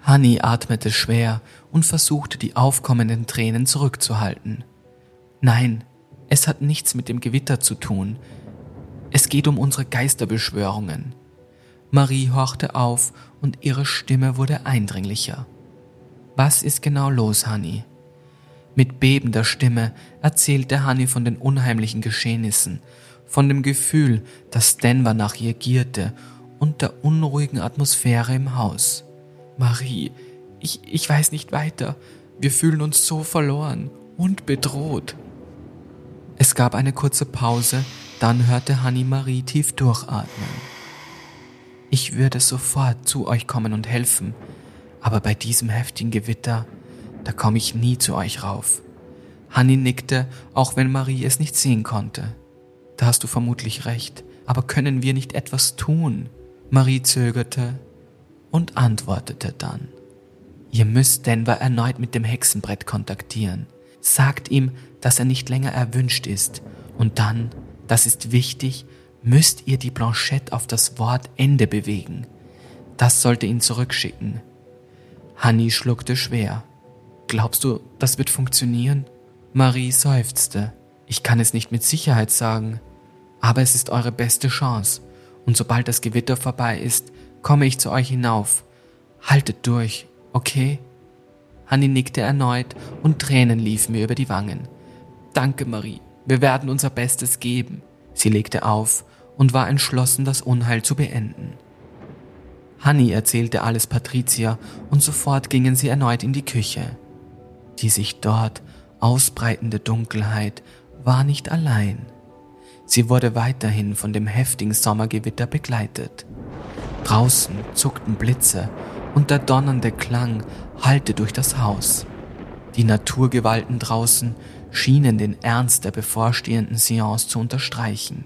[SPEAKER 1] Hanni atmete schwer und versuchte die aufkommenden Tränen zurückzuhalten. Nein, es hat nichts mit dem Gewitter zu tun. Es geht um unsere Geisterbeschwörungen. Marie horchte auf und ihre Stimme wurde eindringlicher. Was ist genau los, Hanni? Mit bebender Stimme erzählte Hanni von den unheimlichen Geschehnissen, von dem Gefühl, dass Denver nach ihr gierte und der unruhigen Atmosphäre im Haus. Marie, ich, ich weiß nicht weiter. Wir fühlen uns so verloren und bedroht. Es gab eine kurze Pause, dann hörte Hanni Marie tief durchatmen. Ich würde sofort zu euch kommen und helfen, aber bei diesem heftigen Gewitter, da komme ich nie zu euch rauf. Hanni nickte, auch wenn Marie es nicht sehen konnte. Da hast du vermutlich recht, aber können wir nicht etwas tun? Marie zögerte und antwortete dann. Ihr müsst Denver erneut mit dem Hexenbrett kontaktieren. Sagt ihm, dass er nicht länger erwünscht ist. Und dann, das ist wichtig, müsst ihr die Blanchette auf das Wort Ende bewegen. Das sollte ihn zurückschicken. Hanni schluckte schwer. Glaubst du, das wird funktionieren? Marie seufzte. Ich kann es nicht mit Sicherheit sagen, aber es ist eure beste Chance. Und sobald das Gewitter vorbei ist, komme ich zu euch hinauf. Haltet durch, okay? Hanni nickte erneut und Tränen liefen mir über die Wangen. Danke, Marie. Wir werden unser Bestes geben. Sie legte auf und war entschlossen, das Unheil zu beenden. Hanni erzählte alles Patricia und sofort gingen sie erneut in die Küche. Die sich dort ausbreitende Dunkelheit war nicht allein. Sie wurde weiterhin von dem heftigen Sommergewitter begleitet. Draußen zuckten Blitze und der donnernde Klang hallte durch das Haus. Die Naturgewalten draußen schienen den Ernst der bevorstehenden Seance zu unterstreichen.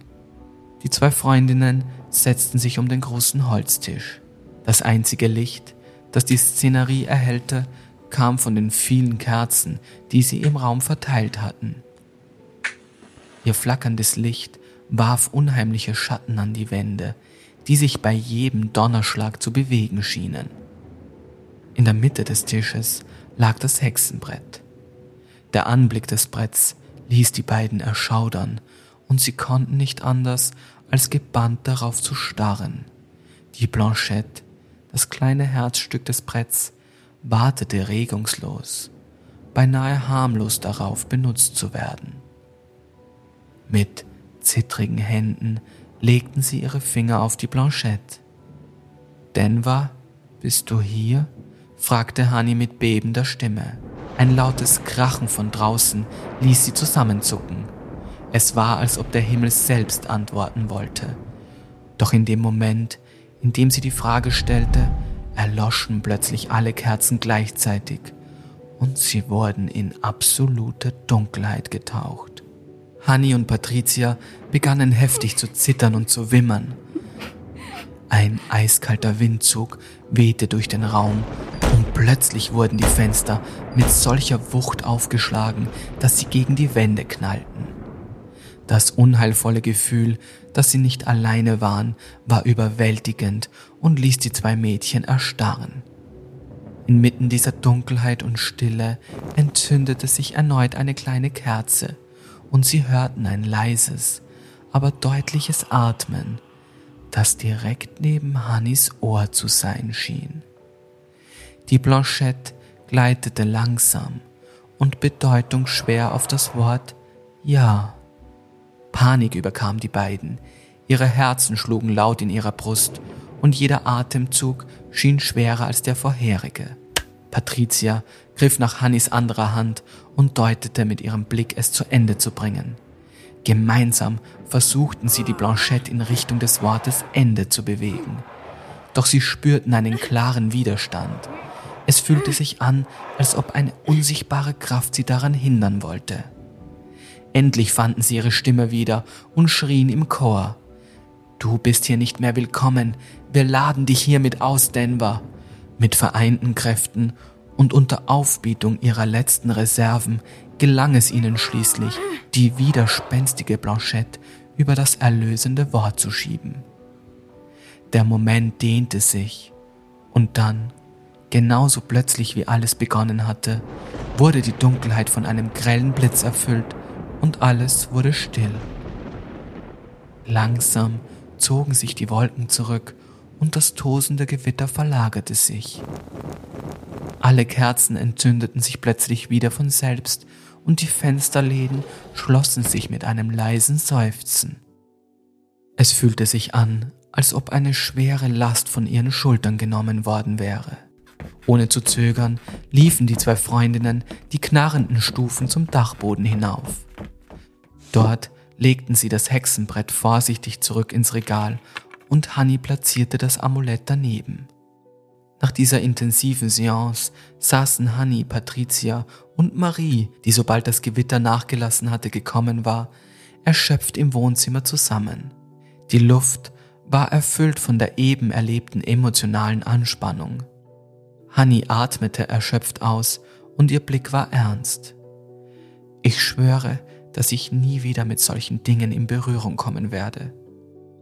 [SPEAKER 1] Die zwei Freundinnen setzten sich um den großen Holztisch. Das einzige Licht, das die Szenerie erhellte, kam von den vielen Kerzen, die sie im Raum verteilt hatten. Ihr flackerndes Licht warf unheimliche Schatten an die Wände, die sich bei jedem Donnerschlag zu bewegen schienen. In der Mitte des Tisches lag das Hexenbrett. Der Anblick des Bretts ließ die beiden erschaudern, und sie konnten nicht anders, als gebannt darauf zu starren. Die Blanchette, das kleine Herzstück des Bretts, wartete regungslos, beinahe harmlos darauf benutzt zu werden. Mit zittrigen Händen legten sie ihre Finger auf die Blanchette. Denver, bist du hier? fragte Hanni mit bebender Stimme. Ein lautes Krachen von draußen ließ sie zusammenzucken. Es war, als ob der Himmel selbst antworten wollte. Doch in dem Moment, in dem sie die Frage stellte, erloschen plötzlich alle Kerzen gleichzeitig und sie wurden in absolute Dunkelheit getaucht. Hanni und Patricia begannen heftig zu zittern und zu wimmern. Ein eiskalter Windzug wehte durch den Raum und plötzlich wurden die Fenster mit solcher Wucht aufgeschlagen, dass sie gegen die Wände knallten. Das unheilvolle Gefühl, dass sie nicht alleine waren, war überwältigend und ließ die zwei Mädchen erstarren. Inmitten dieser Dunkelheit und Stille entzündete sich erneut eine kleine Kerze, und sie hörten ein leises, aber deutliches Atmen, das direkt neben Hannis Ohr zu sein schien. Die Blanchette gleitete langsam und bedeutungsschwer auf das Wort Ja Panik überkam die beiden. Ihre Herzen schlugen laut in ihrer Brust und jeder Atemzug schien schwerer als der vorherige. Patricia griff nach Hannis anderer Hand und deutete mit ihrem Blick, es zu Ende zu bringen. Gemeinsam versuchten sie die Blanchette in Richtung des Wortes Ende zu bewegen. Doch sie spürten einen klaren Widerstand. Es fühlte sich an, als ob eine unsichtbare Kraft sie daran hindern wollte. Endlich fanden sie ihre Stimme wieder und schrien im Chor. Du bist hier nicht mehr willkommen. Wir laden dich hiermit aus, Denver. Mit vereinten Kräften und unter Aufbietung ihrer letzten Reserven gelang es ihnen schließlich, die widerspenstige Blanchette über das erlösende Wort zu schieben. Der Moment dehnte sich und dann, genauso plötzlich wie alles begonnen hatte, wurde die Dunkelheit von einem grellen Blitz erfüllt und alles wurde still. Langsam zogen sich die Wolken zurück und das tosende Gewitter verlagerte sich. Alle Kerzen entzündeten sich plötzlich wieder von selbst und die Fensterläden schlossen sich mit einem leisen Seufzen. Es fühlte sich an, als ob eine schwere Last von ihren Schultern genommen worden wäre. Ohne zu zögern liefen die zwei Freundinnen die knarrenden Stufen zum Dachboden hinauf. Dort legten sie das Hexenbrett vorsichtig zurück ins Regal und Hanni platzierte das Amulett daneben. Nach dieser intensiven Seance saßen Hanni, Patricia und Marie, die sobald das Gewitter nachgelassen hatte gekommen war, erschöpft im Wohnzimmer zusammen. Die Luft war erfüllt von der eben erlebten emotionalen Anspannung. Hanni atmete erschöpft aus und ihr Blick war ernst. Ich schwöre, dass ich nie wieder mit solchen Dingen in Berührung kommen werde.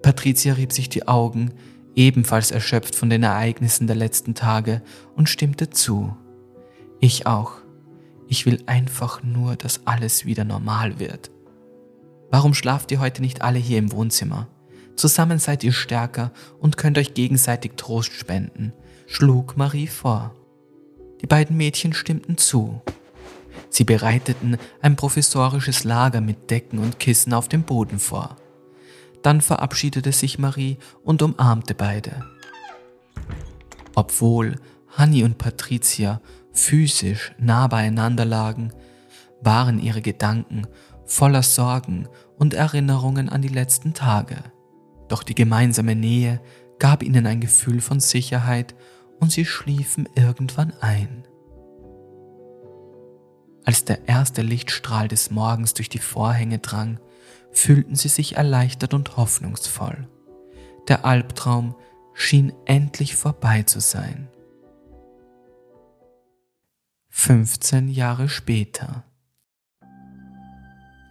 [SPEAKER 1] Patricia rieb sich die Augen, ebenfalls erschöpft von den Ereignissen der letzten Tage, und stimmte zu. Ich auch. Ich will einfach nur, dass alles wieder normal wird. Warum schlaft ihr heute nicht alle hier im Wohnzimmer? Zusammen seid ihr stärker und könnt euch gegenseitig Trost spenden. Schlug Marie vor. Die beiden Mädchen stimmten zu. Sie bereiteten ein provisorisches Lager mit Decken und Kissen auf dem Boden vor. Dann verabschiedete sich Marie und umarmte beide. Obwohl Hanni und Patricia physisch nah beieinander lagen, waren ihre Gedanken voller Sorgen und Erinnerungen an die letzten Tage. Doch die gemeinsame Nähe gab ihnen ein Gefühl von Sicherheit und sie schliefen irgendwann ein. Als der erste Lichtstrahl des Morgens durch die Vorhänge drang, fühlten sie sich erleichtert und hoffnungsvoll. Der Albtraum schien endlich vorbei zu sein. 15 Jahre später.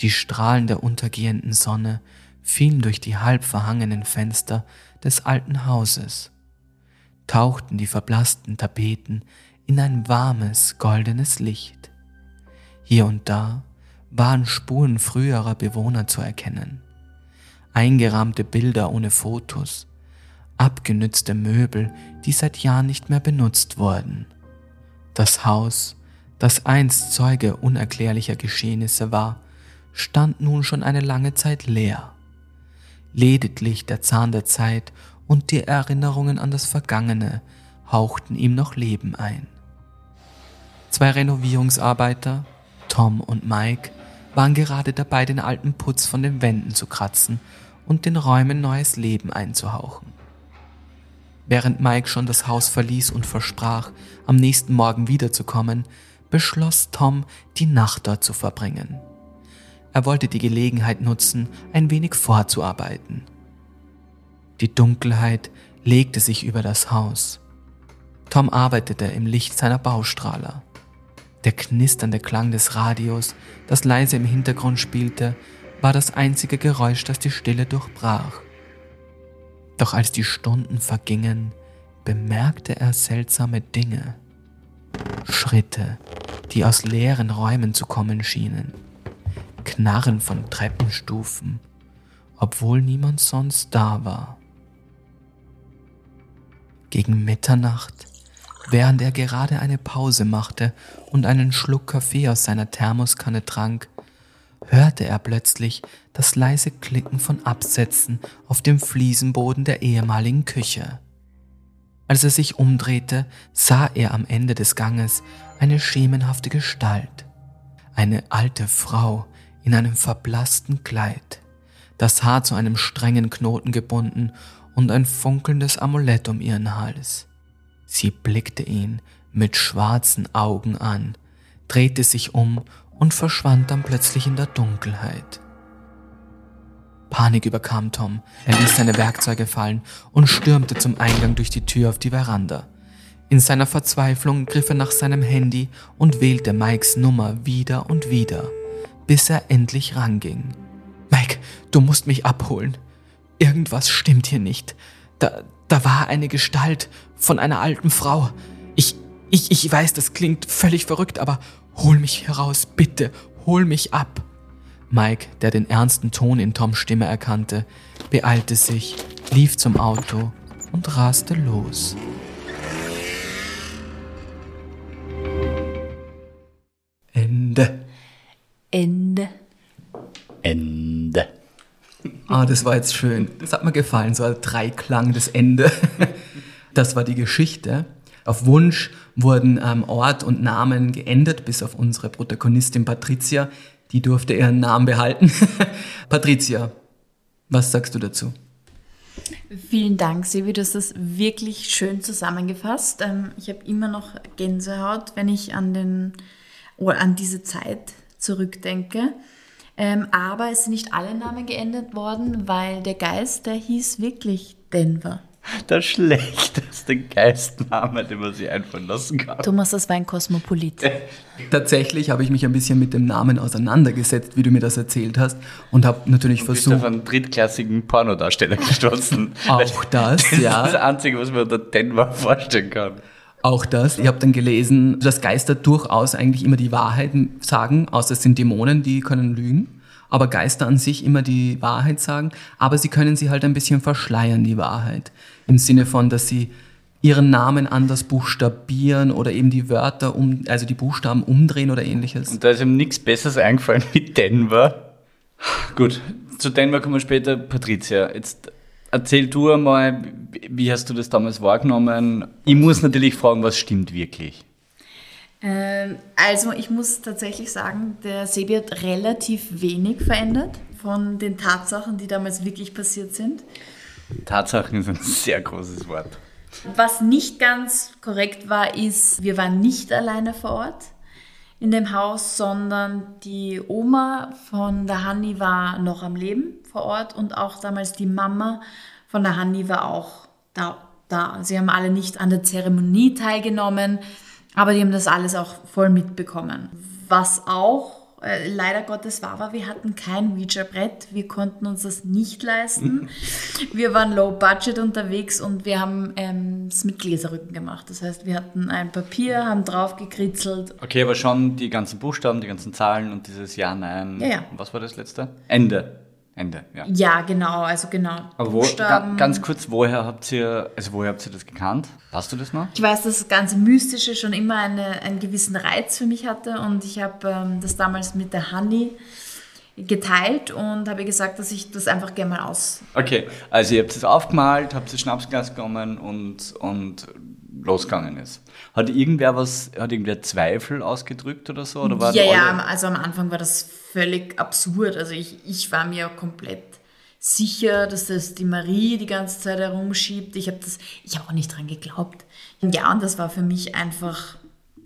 [SPEAKER 1] Die Strahlen der untergehenden Sonne fielen durch die halb verhangenen Fenster des alten Hauses, tauchten die verblassten Tapeten in ein warmes, goldenes Licht. Hier und da waren Spuren früherer Bewohner zu erkennen. Eingerahmte Bilder ohne Fotos, abgenützte Möbel, die seit Jahren nicht mehr benutzt wurden. Das Haus, das einst Zeuge unerklärlicher Geschehnisse war, stand nun schon eine lange Zeit leer. Lediglich der Zahn der Zeit und die Erinnerungen an das Vergangene hauchten ihm noch Leben ein. Zwei Renovierungsarbeiter, Tom und Mike, waren gerade dabei, den alten Putz von den Wänden zu kratzen und den Räumen neues Leben einzuhauchen. Während Mike schon das Haus verließ und versprach, am nächsten Morgen wiederzukommen, beschloss Tom, die Nacht dort zu verbringen. Er wollte die Gelegenheit nutzen, ein wenig vorzuarbeiten. Die Dunkelheit legte sich über das Haus. Tom arbeitete im Licht seiner Baustrahler. Der knisternde Klang des Radios, das leise im Hintergrund spielte, war das einzige Geräusch, das die Stille durchbrach. Doch als die Stunden vergingen, bemerkte er seltsame Dinge. Schritte, die aus leeren Räumen zu kommen schienen. Knarren von Treppenstufen, obwohl niemand sonst da war. Gegen Mitternacht, während er gerade eine Pause machte und einen Schluck Kaffee aus seiner Thermoskanne trank, hörte er plötzlich das leise Klicken von Absätzen auf dem Fliesenboden der ehemaligen Küche. Als er sich umdrehte, sah er am Ende des Ganges eine schemenhafte Gestalt. Eine alte Frau in einem verblassten Kleid, das Haar zu einem strengen Knoten gebunden und ein funkelndes Amulett um ihren Hals. Sie blickte ihn mit schwarzen Augen an, drehte sich um und verschwand dann plötzlich in der Dunkelheit. Panik überkam Tom. Er ließ seine Werkzeuge fallen und stürmte zum Eingang durch die Tür auf die Veranda. In seiner Verzweiflung griff er nach seinem Handy und wählte Mikes Nummer wieder und wieder bis er endlich ranging. Mike, du musst mich abholen. Irgendwas stimmt hier nicht. Da, da war eine Gestalt von einer alten Frau. Ich, ich, ich weiß, das klingt völlig verrückt, aber hol mich heraus, bitte, hol mich ab. Mike, der den ernsten Ton in Toms Stimme erkannte, beeilte sich, lief zum Auto und raste los. Ende.
[SPEAKER 2] Ende.
[SPEAKER 3] Ende.
[SPEAKER 1] Ah, das war jetzt schön. Das hat mir gefallen, so ein Dreiklang, das Ende. Das war die Geschichte. Auf Wunsch wurden ähm, Ort und Namen geändert, bis auf unsere Protagonistin Patricia. Die durfte ihren Namen behalten. Patricia, was sagst du dazu?
[SPEAKER 2] Vielen Dank, Sebi, du hast das wirklich schön zusammengefasst. Ähm, ich habe immer noch Gänsehaut, wenn ich an, den, oder an diese Zeit zurückdenke. Ähm, aber es sind nicht alle Namen geändert worden, weil der Geist, der hieß wirklich Denver.
[SPEAKER 3] Der schlechteste Geistname, den man sich einfallen lassen kann.
[SPEAKER 2] Thomas, das war ein Kosmopolit.
[SPEAKER 1] Tatsächlich habe ich mich ein bisschen mit dem Namen auseinandergesetzt, wie du mir das erzählt hast, und habe natürlich
[SPEAKER 3] Du bist
[SPEAKER 1] versucht.
[SPEAKER 3] auf einen drittklassigen Pornodarsteller gestoßen.
[SPEAKER 1] Auch das,
[SPEAKER 3] Das ist
[SPEAKER 1] ja.
[SPEAKER 3] das Einzige, was man unter Denver vorstellen kann.
[SPEAKER 1] Auch das. Ich habe dann gelesen, dass Geister durchaus eigentlich immer die Wahrheit sagen, außer es sind Dämonen, die können lügen. Aber Geister an sich immer die Wahrheit sagen, aber sie können sie halt ein bisschen verschleiern, die Wahrheit. Im Sinne von, dass sie ihren Namen anders buchstabieren oder eben die Wörter um, also die Buchstaben umdrehen oder ähnliches.
[SPEAKER 3] Und da ist ihm nichts Besseres eingefallen wie Denver. Gut, zu Denver kommen wir später. Patricia, jetzt erzähl du einmal, wie hast du das damals wahrgenommen? Ich muss natürlich fragen, was stimmt wirklich?
[SPEAKER 2] Ähm, also ich muss tatsächlich sagen, der Sebi hat relativ wenig verändert von den Tatsachen, die damals wirklich passiert sind.
[SPEAKER 3] Tatsachen ist ein sehr großes Wort.
[SPEAKER 2] Was nicht ganz korrekt war, ist, wir waren nicht alleine vor Ort in dem Haus, sondern die Oma von der Hanni war noch am Leben vor Ort und auch damals die Mama von der Hanni war auch da. da. Sie haben alle nicht an der Zeremonie teilgenommen, aber die haben das alles auch voll mitbekommen. Was auch äh, leider Gottes war, war, wir hatten kein Ouija-Brett. Wir konnten uns das nicht leisten. wir waren low budget unterwegs und wir haben ähm, es mit Gläserrücken gemacht. Das heißt, wir hatten ein Papier, haben drauf gekritzelt.
[SPEAKER 3] Okay, aber schon die ganzen Buchstaben, die ganzen Zahlen und dieses Ja, Nein.
[SPEAKER 2] Ja, ja.
[SPEAKER 3] Was war das letzte? Ende. Ende, ja.
[SPEAKER 2] Ja, genau, also genau.
[SPEAKER 3] Aber wo, ga, ganz kurz, woher habt ihr, also woher habt ihr das gekannt? Hast du das noch?
[SPEAKER 2] Ich weiß, dass das ganze Mystische schon immer eine, einen gewissen Reiz für mich hatte und ich habe ähm, das damals mit der Honey geteilt und habe gesagt, dass ich das einfach gerne mal aus.
[SPEAKER 3] Okay, also ihr habt es aufgemalt, habt das Schnapsglas genommen und, und losgegangen ist. Hat irgendwer was, hat irgendwer Zweifel ausgedrückt oder so? Oder
[SPEAKER 2] war ja, ja, also am Anfang war das völlig absurd. Also ich, ich war mir komplett sicher, dass das die Marie die ganze Zeit herumschiebt. Ich habe das, ich habe auch nicht dran geglaubt. Ja, und das war für mich einfach,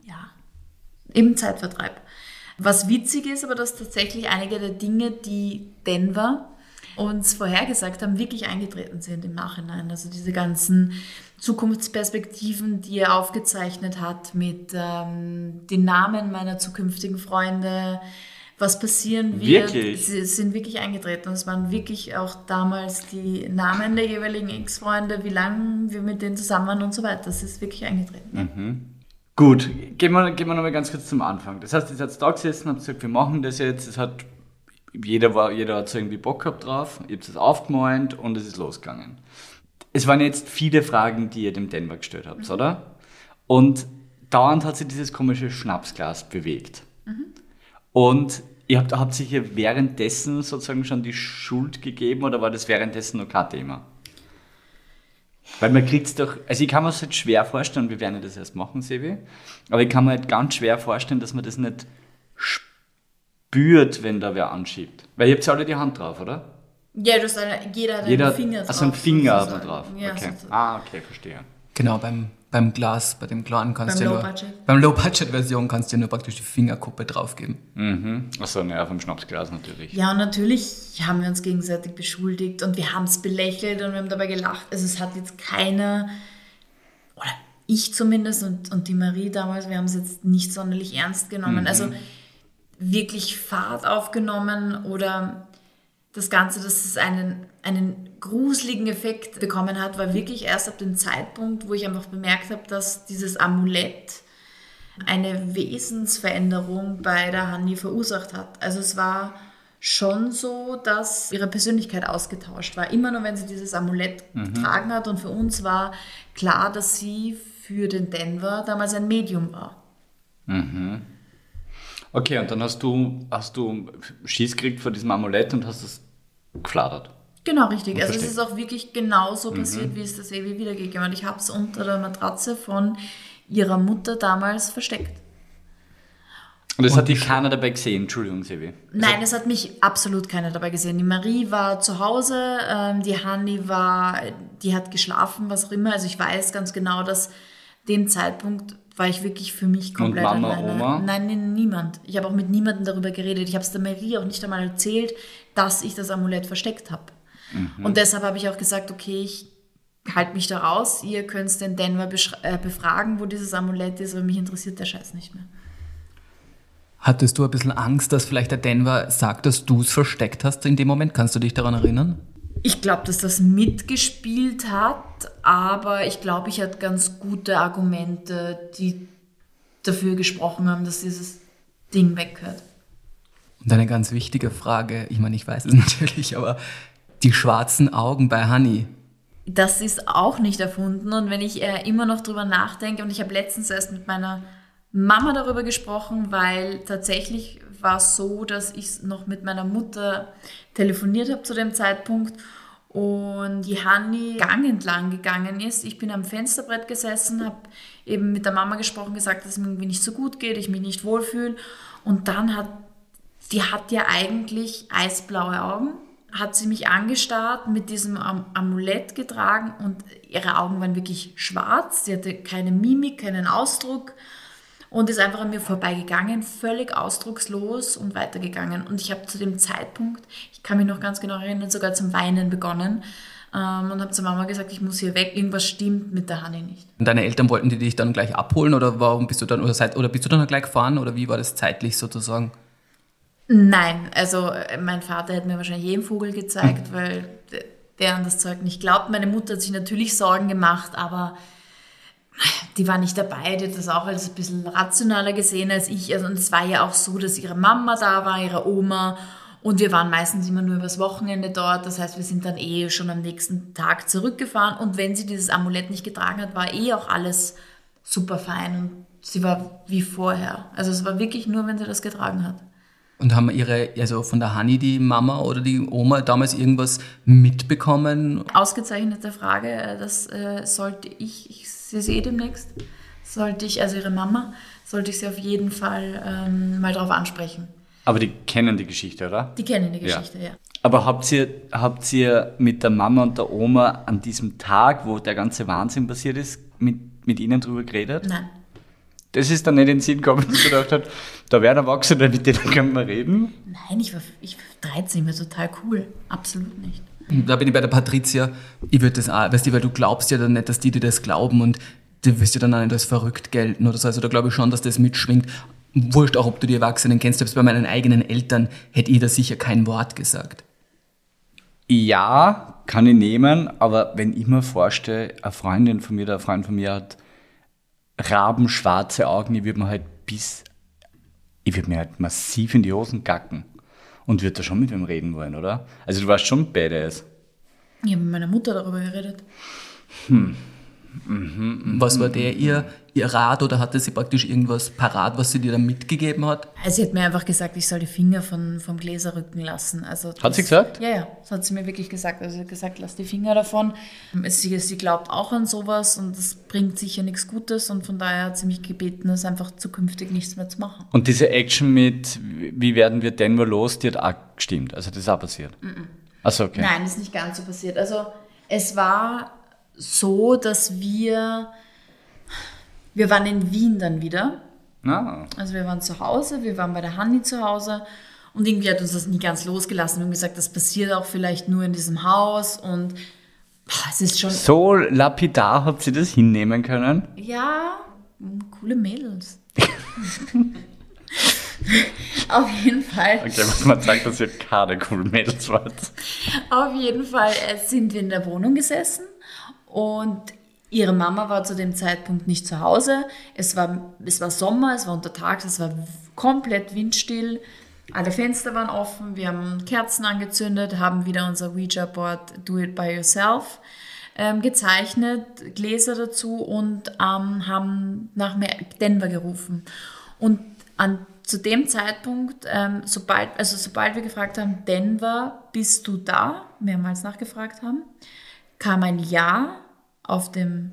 [SPEAKER 2] ja, eben Zeitvertreib. Was witzig ist, aber dass tatsächlich einige der Dinge, die Denver uns vorhergesagt haben, wirklich eingetreten sind im Nachhinein. Also diese ganzen Zukunftsperspektiven, die er aufgezeichnet hat mit ähm, den Namen meiner zukünftigen Freunde, was passieren wird, wirklich? sie sind wirklich eingetreten. Und es waren wirklich auch damals die Namen der jeweiligen Ex-Freunde, wie lange wir mit denen zusammen waren und so weiter. Das ist wirklich eingetreten.
[SPEAKER 3] Mhm. Gut, gehen wir, gehen wir nochmal ganz kurz zum Anfang. Das heißt, ihr seid da gesessen, habt gesagt, wir machen das jetzt. Es hat, jeder, war, jeder hat so irgendwie Bock gehabt drauf, ihr habt es aufgemalt und es ist losgegangen es waren jetzt viele Fragen, die ihr dem Denver gestellt habt, mhm. oder? Und dauernd hat sich dieses komische Schnapsglas bewegt. Mhm. Und ihr habt, habt sicher währenddessen sozusagen schon die Schuld gegeben oder war das währenddessen noch kein Thema? Weil man kriegt es doch, also ich kann mir das halt schwer vorstellen, wir werden ja das erst machen, Sevi, aber ich kann mir halt ganz schwer vorstellen, dass man das nicht spürt, wenn da wer anschiebt. Weil ihr habt ja alle die Hand drauf, oder?
[SPEAKER 2] Ja, du hast eine, jeder hat
[SPEAKER 3] jeder,
[SPEAKER 2] einen Finger drauf.
[SPEAKER 3] Also einen Finger man drauf. Ja, okay.
[SPEAKER 2] So
[SPEAKER 3] ah, okay, verstehe.
[SPEAKER 1] Genau, beim, beim Glas, bei dem klaren kannst
[SPEAKER 2] beim
[SPEAKER 1] du
[SPEAKER 2] ja
[SPEAKER 1] nur,
[SPEAKER 2] Budget.
[SPEAKER 1] beim Low-Budget-Version kannst du ja nur praktisch die Fingerkuppe draufgeben.
[SPEAKER 3] Mhm. Achso, naja, vom Schnapsglas natürlich.
[SPEAKER 2] Ja, und natürlich haben wir uns gegenseitig beschuldigt und wir haben es belächelt und wir haben dabei gelacht. Also es hat jetzt keiner, oder ich zumindest und, und die Marie damals, wir haben es jetzt nicht sonderlich ernst genommen.
[SPEAKER 3] Mhm.
[SPEAKER 2] Also wirklich Fahrt aufgenommen oder das Ganze, dass es einen, einen gruseligen Effekt bekommen hat, war wirklich erst ab dem Zeitpunkt, wo ich einfach bemerkt habe, dass dieses Amulett eine Wesensveränderung bei der Hanni verursacht hat. Also es war schon so, dass ihre Persönlichkeit ausgetauscht war. Immer nur, wenn sie dieses Amulett mhm. getragen hat. Und für uns war klar, dass sie für den Denver damals ein Medium war.
[SPEAKER 3] Mhm. Okay, und dann hast du, hast du Schieß gekriegt vor diesem Amulett und hast es gefladert.
[SPEAKER 2] Genau, richtig. Und also versteht. es ist auch wirklich genauso mhm. passiert, wie es das Ewi wiedergegeben hat. Ich habe es unter der Matratze von ihrer Mutter damals versteckt.
[SPEAKER 3] Und es hat dich keiner dabei gesehen, Entschuldigung, Sevi.
[SPEAKER 2] Nein, es hat mich absolut keiner dabei gesehen. Die Marie war zu Hause, ähm, die Hanni war, die hat geschlafen, was auch immer. Also ich weiß ganz genau, dass dem Zeitpunkt war ich wirklich für mich komplett
[SPEAKER 3] Und Mama,
[SPEAKER 2] alleine.
[SPEAKER 3] Oma?
[SPEAKER 2] Nein, niemand. Ich habe auch mit niemandem darüber geredet. Ich habe es der Marie auch nicht einmal erzählt, dass ich das Amulett versteckt habe. Mhm. Und deshalb habe ich auch gesagt, okay, ich halte mich da raus. Ihr könnt den Denver äh, befragen, wo dieses Amulett ist, aber mich interessiert der Scheiß nicht mehr.
[SPEAKER 1] Hattest du ein bisschen Angst, dass vielleicht der Denver sagt, dass du es versteckt hast in dem Moment? Kannst du dich daran erinnern?
[SPEAKER 2] Ich glaube, dass das mitgespielt hat, aber ich glaube, ich hatte ganz gute Argumente, die dafür gesprochen haben, dass dieses Ding weghört.
[SPEAKER 1] Und eine ganz wichtige Frage, ich meine, ich weiß es natürlich, aber die schwarzen Augen bei Honey.
[SPEAKER 2] das ist auch nicht erfunden. Und wenn ich äh, immer noch drüber nachdenke, und ich habe letztens erst mit meiner Mama darüber gesprochen, weil tatsächlich war es so, dass ich noch mit meiner Mutter telefoniert habe zu dem Zeitpunkt und die Hanni Gang entlang gegangen ist. Ich bin am Fensterbrett gesessen, habe eben mit der Mama gesprochen, gesagt, dass es mir irgendwie nicht so gut geht, ich mich nicht wohlfühle. Und dann hat, die hat ja eigentlich eisblaue Augen, hat sie mich angestarrt, mit diesem Am Amulett getragen und ihre Augen waren wirklich schwarz. Sie hatte keine Mimik, keinen Ausdruck und ist einfach an mir vorbeigegangen, völlig ausdruckslos und weitergegangen. Und ich habe zu dem Zeitpunkt, ich kann mich noch ganz genau erinnern, sogar zum Weinen begonnen ähm, und habe zur Mama gesagt, ich muss hier weg, irgendwas stimmt mit der Hanne nicht.
[SPEAKER 1] Und deine Eltern wollten die dich dann gleich abholen oder warum bist du dann oder, seid, oder bist du dann gleich gefahren oder wie war das zeitlich sozusagen?
[SPEAKER 2] Nein, also äh, mein Vater hätte mir wahrscheinlich jeden Vogel gezeigt, hm. weil der an das Zeug nicht glaubt. Meine Mutter hat sich natürlich Sorgen gemacht, aber die war nicht dabei, die hat das auch als ein bisschen rationaler gesehen als ich. Also, und es war ja auch so, dass ihre Mama da war, ihre Oma. Und wir waren meistens immer nur übers Wochenende dort. Das heißt, wir sind dann eh schon am nächsten Tag zurückgefahren. Und wenn sie dieses Amulett nicht getragen hat, war eh auch alles super fein. Und sie war wie vorher. Also es war wirklich nur, wenn sie das getragen hat.
[SPEAKER 1] Und haben ihre, also von der Hanni die Mama oder die Oma damals irgendwas mitbekommen?
[SPEAKER 2] Ausgezeichnete Frage. Das äh, sollte ich, ich sie sehe demnächst, sollte ich, also ihre Mama, sollte ich sie auf jeden Fall ähm, mal darauf ansprechen.
[SPEAKER 3] Aber die kennen die Geschichte, oder?
[SPEAKER 2] Die kennen die Geschichte, ja. ja.
[SPEAKER 3] Aber habt ihr, habt ihr mit der Mama und der Oma an diesem Tag, wo der ganze Wahnsinn passiert ist, mit, mit ihnen drüber geredet?
[SPEAKER 2] Nein.
[SPEAKER 3] Das ist dann nicht in den Sinn gekommen, dass du gedacht hast, da werden Erwachsene, mit denen können wir reden?
[SPEAKER 2] Nein, ich war, ich war 13, war total cool. Absolut nicht.
[SPEAKER 1] Da bin ich bei der Patricia, ich würde das auch, weißt du, weil du glaubst ja dann nicht, dass die dir das glauben und du wirst ja dann auch nicht als verrückt gelten oder so. Also da glaube ich schon, dass das mitschwingt. Wurscht auch, ob du die Erwachsenen kennst, selbst bei meinen eigenen Eltern hätte ich da sicher kein Wort gesagt.
[SPEAKER 3] Ja, kann ich nehmen, aber wenn ich mir vorstelle, eine Freundin von mir, der Freund von mir hat rabenschwarze Augen, ich würde mir halt bis, ich würde mir halt massiv in die Hosen gacken und wird da schon mit wem reden wollen, oder? Also du warst schon badass.
[SPEAKER 2] Ich habe mit meiner Mutter darüber geredet.
[SPEAKER 1] Hm. Mhm, was war der ihr, ihr Rat oder hatte sie praktisch irgendwas parat, was sie dir dann mitgegeben hat?
[SPEAKER 2] Also sie hat mir einfach gesagt, ich soll die Finger von, vom Gläser rücken lassen. Also
[SPEAKER 3] das, hat sie gesagt?
[SPEAKER 2] Ja, ja, das hat sie mir wirklich gesagt. Also sie hat gesagt, lass die Finger davon. Sie, sie glaubt auch an sowas und das bringt sicher nichts Gutes und von daher hat sie mich gebeten, das einfach zukünftig nichts mehr zu machen.
[SPEAKER 3] Und diese Action mit, wie werden wir Denver los, die hat auch gestimmt. Also das ist auch passiert.
[SPEAKER 2] Mhm. Achso, okay. Nein, das ist nicht ganz so passiert. Also es war so, dass wir, wir waren in Wien dann wieder. Ah. Also wir waren zu Hause, wir waren bei der Hanni zu Hause und irgendwie hat uns das nie ganz losgelassen. Wir haben gesagt, das passiert auch vielleicht nur in diesem Haus und boah, es ist schon...
[SPEAKER 3] So lapidar habt ihr das hinnehmen können?
[SPEAKER 2] Ja, coole Mädels. Auf jeden Fall.
[SPEAKER 3] Okay, was man sagt, dass ihr keine coolen Mädels wart.
[SPEAKER 2] Auf jeden Fall äh, sind wir in der Wohnung gesessen und ihre Mama war zu dem Zeitpunkt nicht zu Hause. Es war, es war Sommer, es war untertags, es war komplett windstill. Alle Fenster waren offen, wir haben Kerzen angezündet, haben wieder unser Ouija-Board Do It By Yourself ähm, gezeichnet, Gläser dazu und ähm, haben nach Denver gerufen. Und an, zu dem Zeitpunkt, ähm, sobald, also sobald wir gefragt haben, Denver, bist du da? Mehrmals nachgefragt haben kam ein Ja auf dem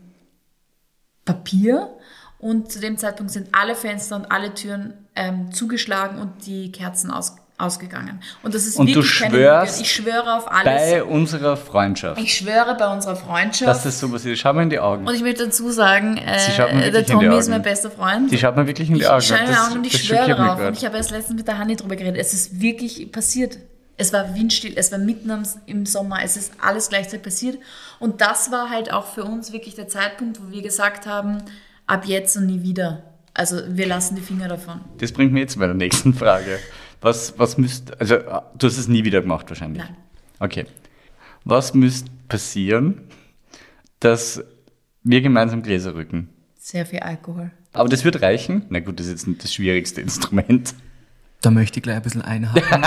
[SPEAKER 2] Papier und zu dem Zeitpunkt sind alle Fenster und alle Türen ähm, zugeschlagen und die Kerzen aus, ausgegangen. Und das ist
[SPEAKER 3] und wirklich du schwörst
[SPEAKER 2] Ich schwöre auf alles.
[SPEAKER 3] Bei unserer Freundschaft.
[SPEAKER 2] Ich schwöre bei unserer Freundschaft.
[SPEAKER 3] Dass das so passiert. Schau mir in die Augen.
[SPEAKER 2] Und ich möchte dazu sagen, äh, der Tommy ist mein bester Freund.
[SPEAKER 3] Sie schaut mir wirklich in die Augen.
[SPEAKER 2] Ich schaue mir Augen und ich schwöre darauf. Und ich habe erst letztens mit der Hanni drüber geredet. Es ist wirklich passiert. Es war windstill, es war mitten im Sommer, es ist alles gleichzeitig passiert. Und das war halt auch für uns wirklich der Zeitpunkt, wo wir gesagt haben, ab jetzt und nie wieder. Also wir lassen die Finger davon.
[SPEAKER 3] Das bringt mich jetzt zu meiner nächsten Frage. Was, was müsst, also du hast es nie wieder gemacht wahrscheinlich?
[SPEAKER 2] Nein.
[SPEAKER 3] Okay. Was müsste passieren, dass wir gemeinsam Gläser rücken?
[SPEAKER 2] Sehr viel Alkohol.
[SPEAKER 3] Aber das wird reichen? Na gut, das ist jetzt nicht das schwierigste Instrument.
[SPEAKER 1] Da möchte ich gleich ein bisschen einhaken.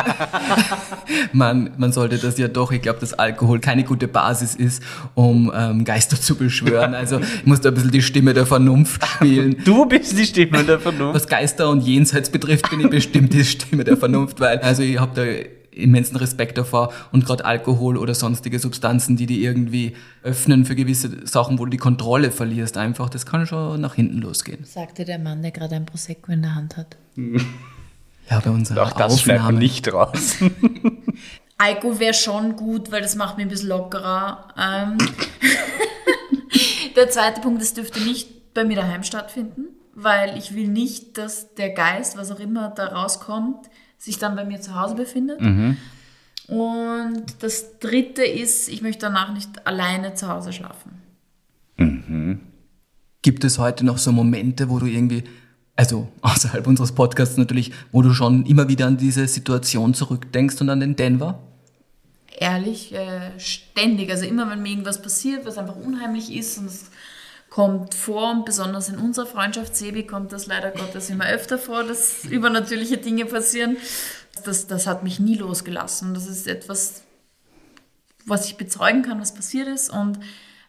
[SPEAKER 1] man, man sollte das ja doch, ich glaube, dass Alkohol keine gute Basis ist, um ähm, Geister zu beschwören. Also ich muss da ein bisschen die Stimme der Vernunft spielen.
[SPEAKER 3] Du bist die Stimme der Vernunft.
[SPEAKER 1] Was Geister und Jenseits betrifft, bin ich bestimmt die Stimme der Vernunft, weil also ich habe da immensen Respekt davor und gerade Alkohol oder sonstige Substanzen, die die irgendwie öffnen für gewisse Sachen, wo du die Kontrolle verlierst, einfach, das kann schon nach hinten losgehen.
[SPEAKER 2] Sagte der Mann, der gerade ein Prosecco in der Hand hat.
[SPEAKER 1] Ja, bei unserer
[SPEAKER 3] Auch das
[SPEAKER 1] Aufnahme.
[SPEAKER 3] nicht raus.
[SPEAKER 2] Alko wäre schon gut, weil das macht mich ein bisschen lockerer. Ähm, der zweite Punkt, das dürfte nicht bei mir daheim stattfinden, weil ich will nicht, dass der Geist, was auch immer da rauskommt, sich dann bei mir zu Hause befindet. Und das dritte ist, ich möchte danach nicht alleine zu Hause schlafen.
[SPEAKER 1] Gibt es heute noch so Momente, wo du irgendwie, also außerhalb unseres Podcasts natürlich, wo du schon immer wieder an diese Situation zurückdenkst und an den Denver?
[SPEAKER 2] ehrlich, äh, ständig. Also immer, wenn mir irgendwas passiert, was einfach unheimlich ist und es kommt vor und besonders in unserer Freundschaft, Sebi, kommt das leider Gottes immer öfter vor, dass übernatürliche Dinge passieren. Das, das hat mich nie losgelassen. Das ist etwas, was ich bezeugen kann, was passiert ist und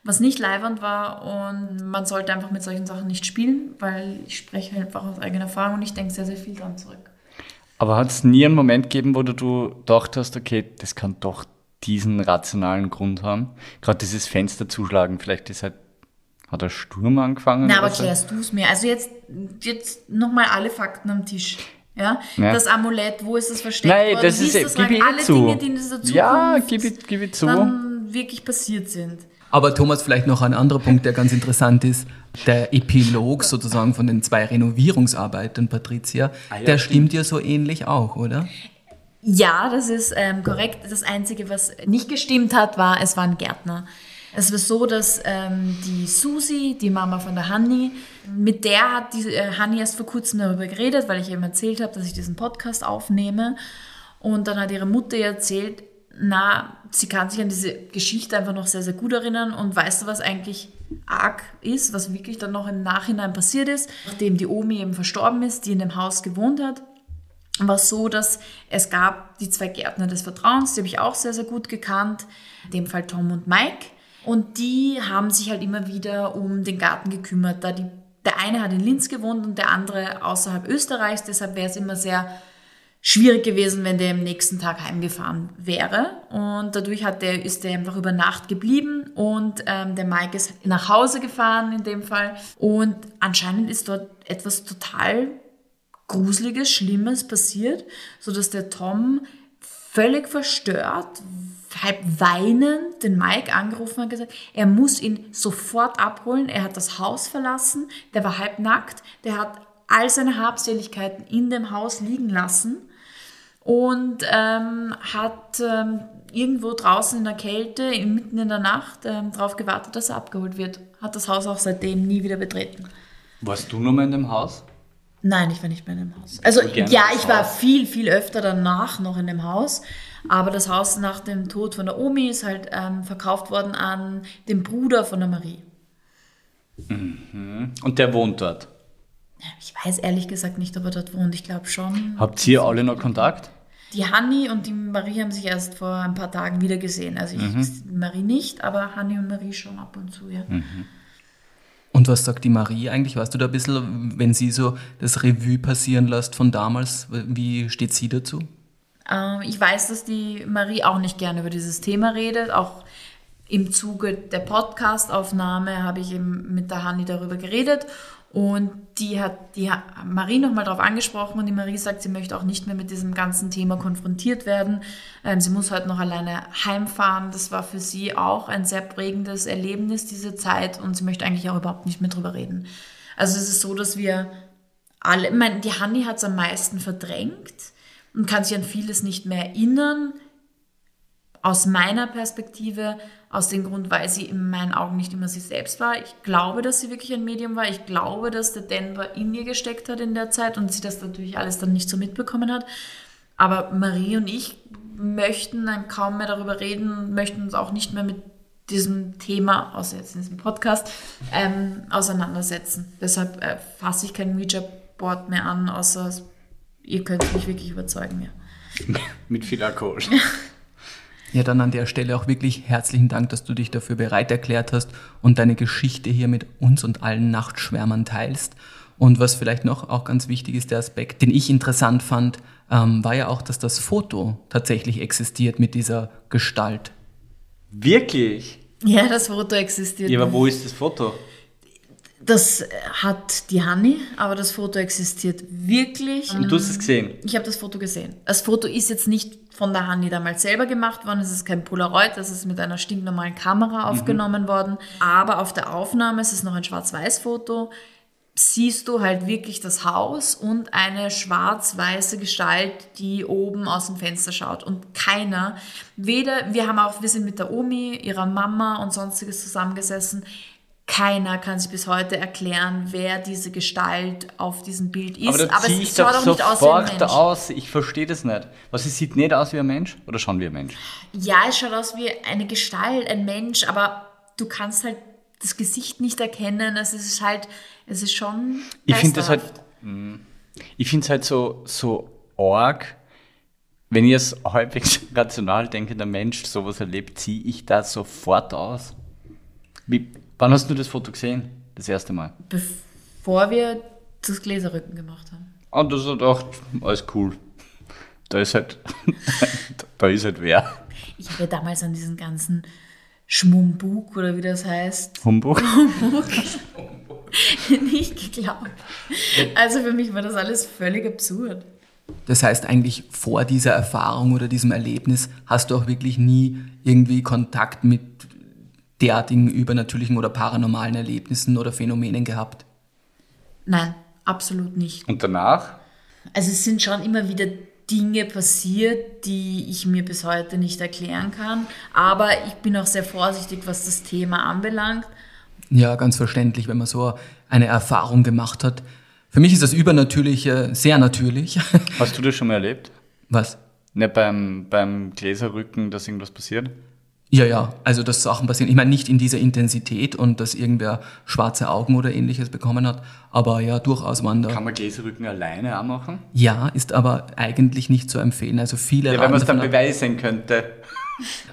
[SPEAKER 2] was nicht leibernd war und man sollte einfach mit solchen Sachen nicht spielen, weil ich spreche einfach aus eigener Erfahrung und ich denke sehr, sehr viel dran zurück.
[SPEAKER 3] Aber hat es nie einen Moment gegeben, wo du gedacht hast, okay, das kann doch diesen rationalen Grund haben? Gerade dieses Fenster zuschlagen, vielleicht ist halt, hat der Sturm angefangen?
[SPEAKER 2] Na, aber klärst du es mir? Also jetzt, jetzt nochmal alle Fakten am Tisch. Ja?
[SPEAKER 3] Ja.
[SPEAKER 2] Das Amulett, wo ist es versteckt
[SPEAKER 3] Nein,
[SPEAKER 2] worden?
[SPEAKER 3] das ist,
[SPEAKER 2] das
[SPEAKER 3] gib
[SPEAKER 2] rein?
[SPEAKER 3] ich
[SPEAKER 2] alle
[SPEAKER 3] zu.
[SPEAKER 2] Dinge, die in dieser Zukunft
[SPEAKER 3] ja, gib ich, gib ich zu.
[SPEAKER 2] dann wirklich passiert sind.
[SPEAKER 1] Aber Thomas, vielleicht noch ein anderer Punkt, der ganz interessant ist. Der Epilog sozusagen von den zwei Renovierungsarbeiten, Patricia,
[SPEAKER 3] Ah ja,
[SPEAKER 1] der stimmt ja so ähnlich auch, oder?
[SPEAKER 2] Ja, das ist ähm, korrekt. Das Einzige, was nicht gestimmt hat, war, es war ein Gärtner. Es war so, dass ähm, die Susi, die Mama von der Hanni, mit der hat die äh, Hanni erst vor kurzem darüber geredet, weil ich eben erzählt habe, dass ich diesen Podcast aufnehme. Und dann hat ihre Mutter ihr erzählt, na, sie kann sich an diese Geschichte einfach noch sehr, sehr gut erinnern. Und weißt du, was eigentlich arg ist, was wirklich dann noch im Nachhinein passiert ist, nachdem die Omi eben verstorben ist, die in dem Haus gewohnt hat war so, dass es gab die zwei Gärtner des Vertrauens, die habe ich auch sehr, sehr gut gekannt, in dem Fall Tom und Mike. Und die haben sich halt immer wieder um den Garten gekümmert, da die, der eine hat in Linz gewohnt und der andere außerhalb Österreichs, deshalb wäre es immer sehr schwierig gewesen, wenn der am nächsten Tag heimgefahren wäre. Und dadurch hat der, ist der einfach über Nacht geblieben und ähm, der Mike ist nach Hause gefahren in dem Fall. Und anscheinend ist dort etwas total Gruseliges, Schlimmes passiert, sodass der Tom völlig verstört, halb weinend den Mike angerufen und gesagt, er muss ihn sofort abholen. Er hat das Haus verlassen, der war halb nackt, der hat all seine Habseligkeiten in dem Haus liegen lassen und ähm, hat ähm, irgendwo draußen in der Kälte, mitten in der Nacht, ähm, darauf gewartet, dass er abgeholt wird. Hat das Haus auch seitdem nie wieder betreten.
[SPEAKER 3] Warst du noch mal in dem Haus?
[SPEAKER 2] Nein, ich war nicht mehr in dem Haus. Also ja, ich war
[SPEAKER 3] Haus.
[SPEAKER 2] viel, viel öfter danach noch in dem Haus. Aber das Haus nach dem Tod von der Omi ist halt ähm, verkauft worden an den Bruder von der Marie.
[SPEAKER 3] Und der wohnt dort.
[SPEAKER 2] Ich weiß ehrlich gesagt nicht, ob er dort wohnt. Ich glaube schon.
[SPEAKER 3] Habt ihr alle noch Kontakt?
[SPEAKER 2] Die Hanni und die Marie haben sich erst vor ein paar Tagen wieder gesehen. Also ich,
[SPEAKER 3] Mhm.
[SPEAKER 2] Marie nicht, aber Hanni und Marie schon ab und zu, ja.
[SPEAKER 1] Und was sagt die Marie eigentlich? Weißt du da ein bisschen, wenn sie so das Revue passieren lässt von damals, wie steht sie dazu?
[SPEAKER 2] Ähm, ich weiß, dass die Marie auch nicht gerne über dieses Thema redet. Auch im Zuge der Podcast-Aufnahme habe ich eben mit der Hanni darüber geredet. Und die hat die Ha- Marie nochmal darauf angesprochen und die Marie sagt, sie möchte auch nicht mehr mit diesem ganzen Thema konfrontiert werden. Ähm, sie muss heute noch alleine heimfahren. Das war für sie auch ein sehr prägendes Erlebnis, diese Zeit. Und sie möchte eigentlich auch überhaupt nicht mehr drüber reden. Also es ist so, dass wir alle, ich meine, die Hanni hat es am meisten verdrängt und kann sich an vieles nicht mehr erinnern. Aus meiner Perspektive, aus dem Grund, weil sie in meinen Augen nicht immer sie selbst war. Ich glaube, dass sie wirklich ein Medium war. Ich glaube, dass der Denver in ihr gesteckt hat in der Zeit und sie das natürlich alles dann nicht so mitbekommen hat. Aber Marie und ich möchten dann kaum mehr darüber reden, möchten uns auch nicht mehr mit diesem Thema, außer jetzt in diesem Podcast, ähm, auseinandersetzen. Deshalb äh, fasse ich kein Ouija-Board mehr an, außer ihr könnt mich wirklich überzeugen, ja.
[SPEAKER 3] Mit viel Alkohol.
[SPEAKER 1] Ja, dann an der Stelle auch wirklich herzlichen Dank, dass du dich dafür bereit erklärt hast und deine Geschichte hier mit uns und allen Nachtschwärmern teilst. Und was vielleicht noch auch ganz wichtig ist, der Aspekt, den ich interessant fand, ähm, war ja auch, dass das Foto tatsächlich existiert mit dieser Gestalt.
[SPEAKER 3] Wirklich?
[SPEAKER 2] Ja, das Foto existiert.
[SPEAKER 3] Ja, aber wo ist das Foto?
[SPEAKER 2] Das hat die Hanni, aber das Foto existiert wirklich.
[SPEAKER 3] Und du hast es gesehen?
[SPEAKER 2] Ich habe das Foto gesehen. Das Foto ist jetzt nicht von der Hanni damals selber gemacht worden. Es ist kein Polaroid, das ist mit einer stinknormalen Kamera aufgenommen worden. Aber auf der Aufnahme, es ist noch ein Schwarz-Weiß-Foto, siehst du halt wirklich das Haus und eine schwarz-weiße Gestalt, die oben aus dem Fenster schaut. Und keiner, weder, wir haben auch, wir sind mit der Omi, ihrer Mama und sonstiges zusammengesessen. Keiner kann sich bis heute erklären, wer diese Gestalt auf diesem Bild ist.
[SPEAKER 3] Aber da
[SPEAKER 2] Aber es schaut
[SPEAKER 3] doch
[SPEAKER 2] nicht aus wie ein
[SPEAKER 3] sofort
[SPEAKER 2] Mensch.
[SPEAKER 3] aus. Ich verstehe das nicht. Was, es sieht nicht aus wie ein Mensch? Oder schon wie ein Mensch?
[SPEAKER 2] Ja, es schaut aus wie eine Gestalt, ein Mensch, aber du kannst halt das Gesicht nicht erkennen. Es ist halt, es ist schon.
[SPEAKER 3] Ich finde das halt, mh, ich finde es halt so, so arg, wenn ich als halbwegs rational denkender Mensch sowas erlebt, ziehe ich das sofort aus. Wie, wann hast du das Foto gesehen? Das erste Mal.
[SPEAKER 2] Bevor wir das Gläserrücken gemacht haben.
[SPEAKER 3] Und das hat gedacht, alles cool. Da ist halt, da ist halt wer.
[SPEAKER 2] Ich habe ja damals an diesen ganzen Schmumbug oder wie das heißt,
[SPEAKER 3] Humbug.
[SPEAKER 2] nicht geglaubt. Also für mich war das alles völlig absurd.
[SPEAKER 1] Das heißt eigentlich vor dieser Erfahrung oder diesem Erlebnis hast du auch wirklich nie irgendwie Kontakt mit derartigen übernatürlichen oder paranormalen Erlebnissen oder Phänomenen gehabt.
[SPEAKER 2] Nein, absolut nicht.
[SPEAKER 3] Und danach?
[SPEAKER 2] Also es sind schon immer wieder Dinge passiert, die ich mir bis heute nicht erklären kann. Aber ich bin auch sehr vorsichtig, was das Thema anbelangt.
[SPEAKER 1] Ja, ganz verständlich, wenn man so eine Erfahrung gemacht hat. Für mich ist das Übernatürliche sehr natürlich.
[SPEAKER 3] Hast du das schon mal erlebt?
[SPEAKER 1] Was?
[SPEAKER 3] Nicht beim, beim Gläserrücken, dass irgendwas passiert?
[SPEAKER 1] Ja, ja, also dass Sachen passieren. Ich meine, nicht in dieser Intensität und dass irgendwer schwarze Augen oder ähnliches bekommen hat, aber ja, durchaus waren da.
[SPEAKER 3] Kann man Gläserrücken alleine auch machen?
[SPEAKER 1] Ja, ist aber eigentlich nicht zu empfehlen. Also viele
[SPEAKER 3] Ja, wenn man es dann beweisen könnte.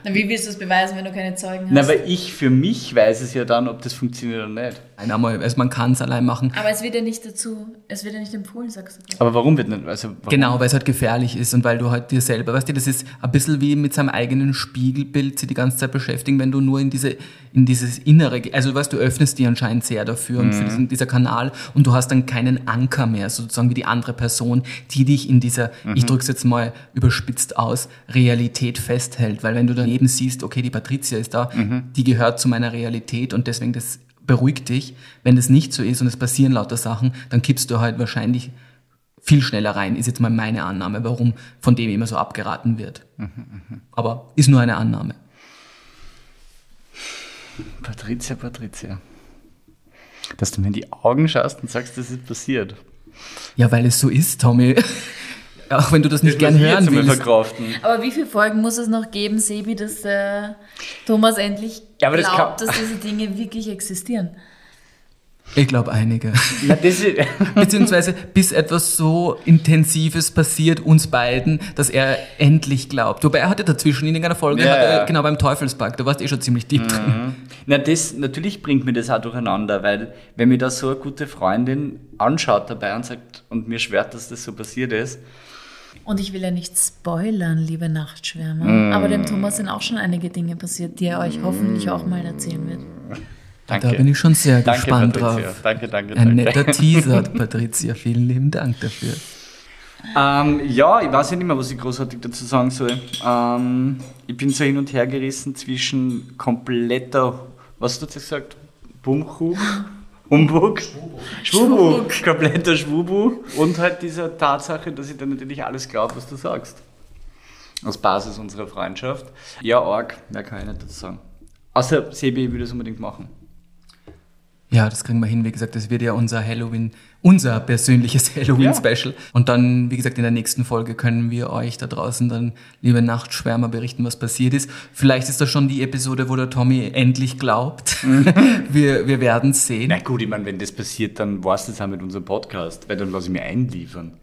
[SPEAKER 2] Na, wie willst du das beweisen, wenn du keine Zeugen hast?
[SPEAKER 3] Na, weil ich für mich weiß es ja dann, ob das funktioniert oder nicht.
[SPEAKER 1] Nein, einmal, also man kann es allein machen.
[SPEAKER 2] Aber es wird ja nicht dazu, es wird ja nicht empfohlen, sagst du.
[SPEAKER 3] Aber warum wird nicht? Also, warum?
[SPEAKER 1] Genau, weil es halt gefährlich ist und weil du halt dir selber, weißt du, das ist ein bisschen wie mit seinem eigenen Spiegelbild sich die ganze Zeit beschäftigen, wenn du nur in diese, in dieses Innere, also weißt du, öffnest dich anscheinend sehr dafür und für diesen, dieser Kanal und du hast dann keinen Anker mehr, sozusagen wie die andere Person, die dich in dieser, ich drück's jetzt mal überspitzt aus, Realität festhält, weil wenn du daneben siehst, okay, die Patricia ist da, die gehört zu meiner Realität und deswegen das beruhigt dich. Wenn das nicht so ist und es passieren lauter Sachen, dann kippst du halt wahrscheinlich viel schneller rein, ist jetzt mal meine Annahme, warum von dem immer so abgeraten wird. Aber ist nur eine Annahme.
[SPEAKER 3] Patricia, Patricia. Dass du mir in die Augen schaust und sagst, das ist passiert.
[SPEAKER 1] Ja, weil es so ist, Tommy. Auch wenn du das nicht gern hören willst.
[SPEAKER 2] Aber wie viele Folgen muss es noch geben, Sebi, dass der Thomas endlich
[SPEAKER 3] Ja, aber das
[SPEAKER 2] glaubt,
[SPEAKER 3] kann-
[SPEAKER 2] dass diese Dinge wirklich existieren?
[SPEAKER 1] Ich glaube einige.
[SPEAKER 3] Na, das ist,
[SPEAKER 1] Beziehungsweise bis etwas so Intensives passiert uns beiden, dass er endlich glaubt. Wobei er hatte dazwischen in irgendeiner Folge,
[SPEAKER 3] Ja,
[SPEAKER 1] hat er,
[SPEAKER 3] ja.
[SPEAKER 1] genau beim Teufelspark, da warst du eh schon ziemlich deep drin.
[SPEAKER 3] na, das, natürlich bringt mir das auch durcheinander, weil wenn mir da so eine gute Freundin anschaut dabei und sagt und mir schwört, dass das so passiert ist,
[SPEAKER 2] Und ich will ja nicht spoilern, liebe Nachtschwärmer.
[SPEAKER 3] Mm.
[SPEAKER 2] Aber dem Thomas sind auch schon einige Dinge passiert, die er euch hoffentlich auch mal erzählen wird.
[SPEAKER 3] danke.
[SPEAKER 1] Da bin ich schon sehr
[SPEAKER 3] danke,
[SPEAKER 1] gespannt
[SPEAKER 3] Patricia.
[SPEAKER 1] drauf.
[SPEAKER 3] Danke, danke,
[SPEAKER 1] Ein
[SPEAKER 3] danke.
[SPEAKER 1] netter Teaser, Patricia. Vielen lieben Dank dafür.
[SPEAKER 3] Ähm, ja, ich weiß ja nicht mehr, was ich großartig dazu sagen soll. Ähm, ich bin so hin und her gerissen zwischen kompletter, was hast du jetzt gesagt? Bumchu? Humbug? Schwubu. Kompletter Schwubu. Und halt dieser Tatsache, dass ich dann natürlich alles glaube, was du sagst. Aus Basis unserer Freundschaft. Ja, arg, mehr kann ich nicht dazu sagen. Außer Sebi würde es unbedingt machen.
[SPEAKER 1] Ja, das kriegen wir hin. Wie gesagt, das wird ja unser Halloween, unser persönliches Halloween-Special. Und dann, wie gesagt, in der nächsten Folge können wir euch da draußen dann, liebe Nachtschwärmer, berichten, was passiert ist. Vielleicht ist das schon die Episode, wo der Tommy endlich glaubt. wir wir werden sehen.
[SPEAKER 3] Na gut, ich meine, wenn das passiert, dann war es das auch mit unserem Podcast, weil dann lasse ich mir einliefern.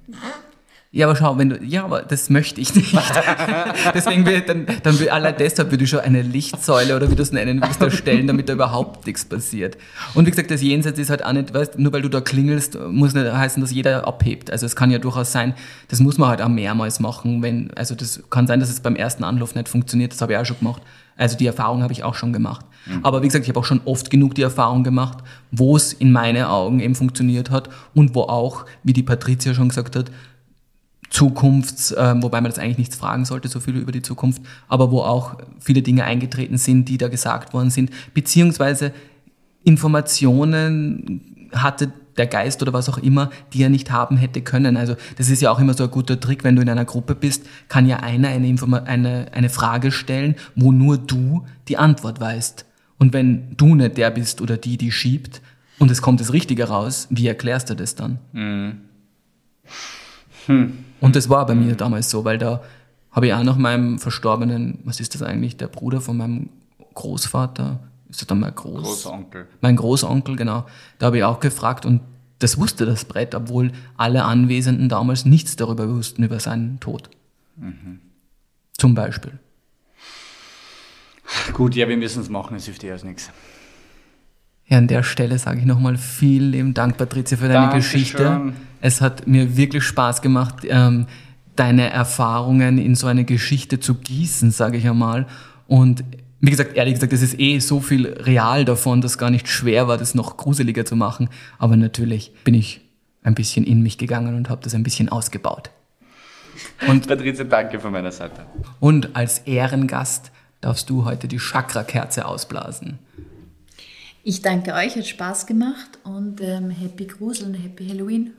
[SPEAKER 1] Ja, aber schau, wenn du, ja, aber das möchte ich nicht. Deswegen will, dann, dann will, allein deshalb würde ich schon eine Lichtsäule oder wie du es nennen willst, erstellen, damit da überhaupt nichts passiert. Und wie gesagt, das Jenseits ist halt auch nicht, weißt, nur weil du da klingelst, muss nicht heißen, dass jeder abhebt. Also es kann ja durchaus sein, das muss man halt auch mehrmals machen, wenn, also das kann sein, dass es beim ersten Anruf nicht funktioniert, das habe ich auch schon gemacht. Also die Erfahrung habe ich auch schon gemacht. Mhm. Aber wie gesagt, ich habe auch schon oft genug die Erfahrung gemacht, wo es in meinen Augen eben funktioniert hat und wo auch, wie die Patricia schon gesagt hat, Zukunfts, äh, wobei man das eigentlich nichts fragen sollte, so viel über die Zukunft, aber wo auch viele Dinge eingetreten sind, die da gesagt worden sind, beziehungsweise Informationen hatte der Geist oder was auch immer, die er nicht haben hätte können. Also das ist ja auch immer so ein guter Trick, wenn du in einer Gruppe bist, kann ja einer eine, Informa eine, eine Frage stellen, wo nur du die Antwort weißt. Und wenn du nicht der bist oder die, die schiebt und es kommt das Richtige raus, wie erklärst du das dann? Mhm. Hm. Und das war bei mir damals so, weil da habe ich auch nach meinem verstorbenen, was ist das eigentlich, der Bruder von meinem Großvater, ist das dann mein Groß, Großonkel? Mein Großonkel, genau. Da habe ich auch gefragt und das wusste das Brett, obwohl alle Anwesenden damals nichts darüber wussten, über seinen Tod. Mhm. Zum Beispiel.
[SPEAKER 3] Gut, ja, wir müssen es machen, es hilft eh aus nichts.
[SPEAKER 1] Ja, an der Stelle sage ich nochmal vielen lieben Dank, Patricia, für deine Dankeschön. Geschichte. Es hat mir wirklich Spaß gemacht, ähm, deine Erfahrungen in so eine Geschichte zu gießen, sage ich einmal. Und wie gesagt, ehrlich gesagt, es ist eh so viel real davon, dass gar nicht schwer war, das noch gruseliger zu machen. Aber natürlich bin ich ein bisschen in mich gegangen und habe das ein bisschen ausgebaut.
[SPEAKER 3] Und Patricia, danke von meiner Seite.
[SPEAKER 1] Und als Ehrengast darfst du heute die Chakra-Kerze ausblasen.
[SPEAKER 2] Ich danke euch, hat Spaß gemacht und ähm, Happy Gruseln, Happy Halloween.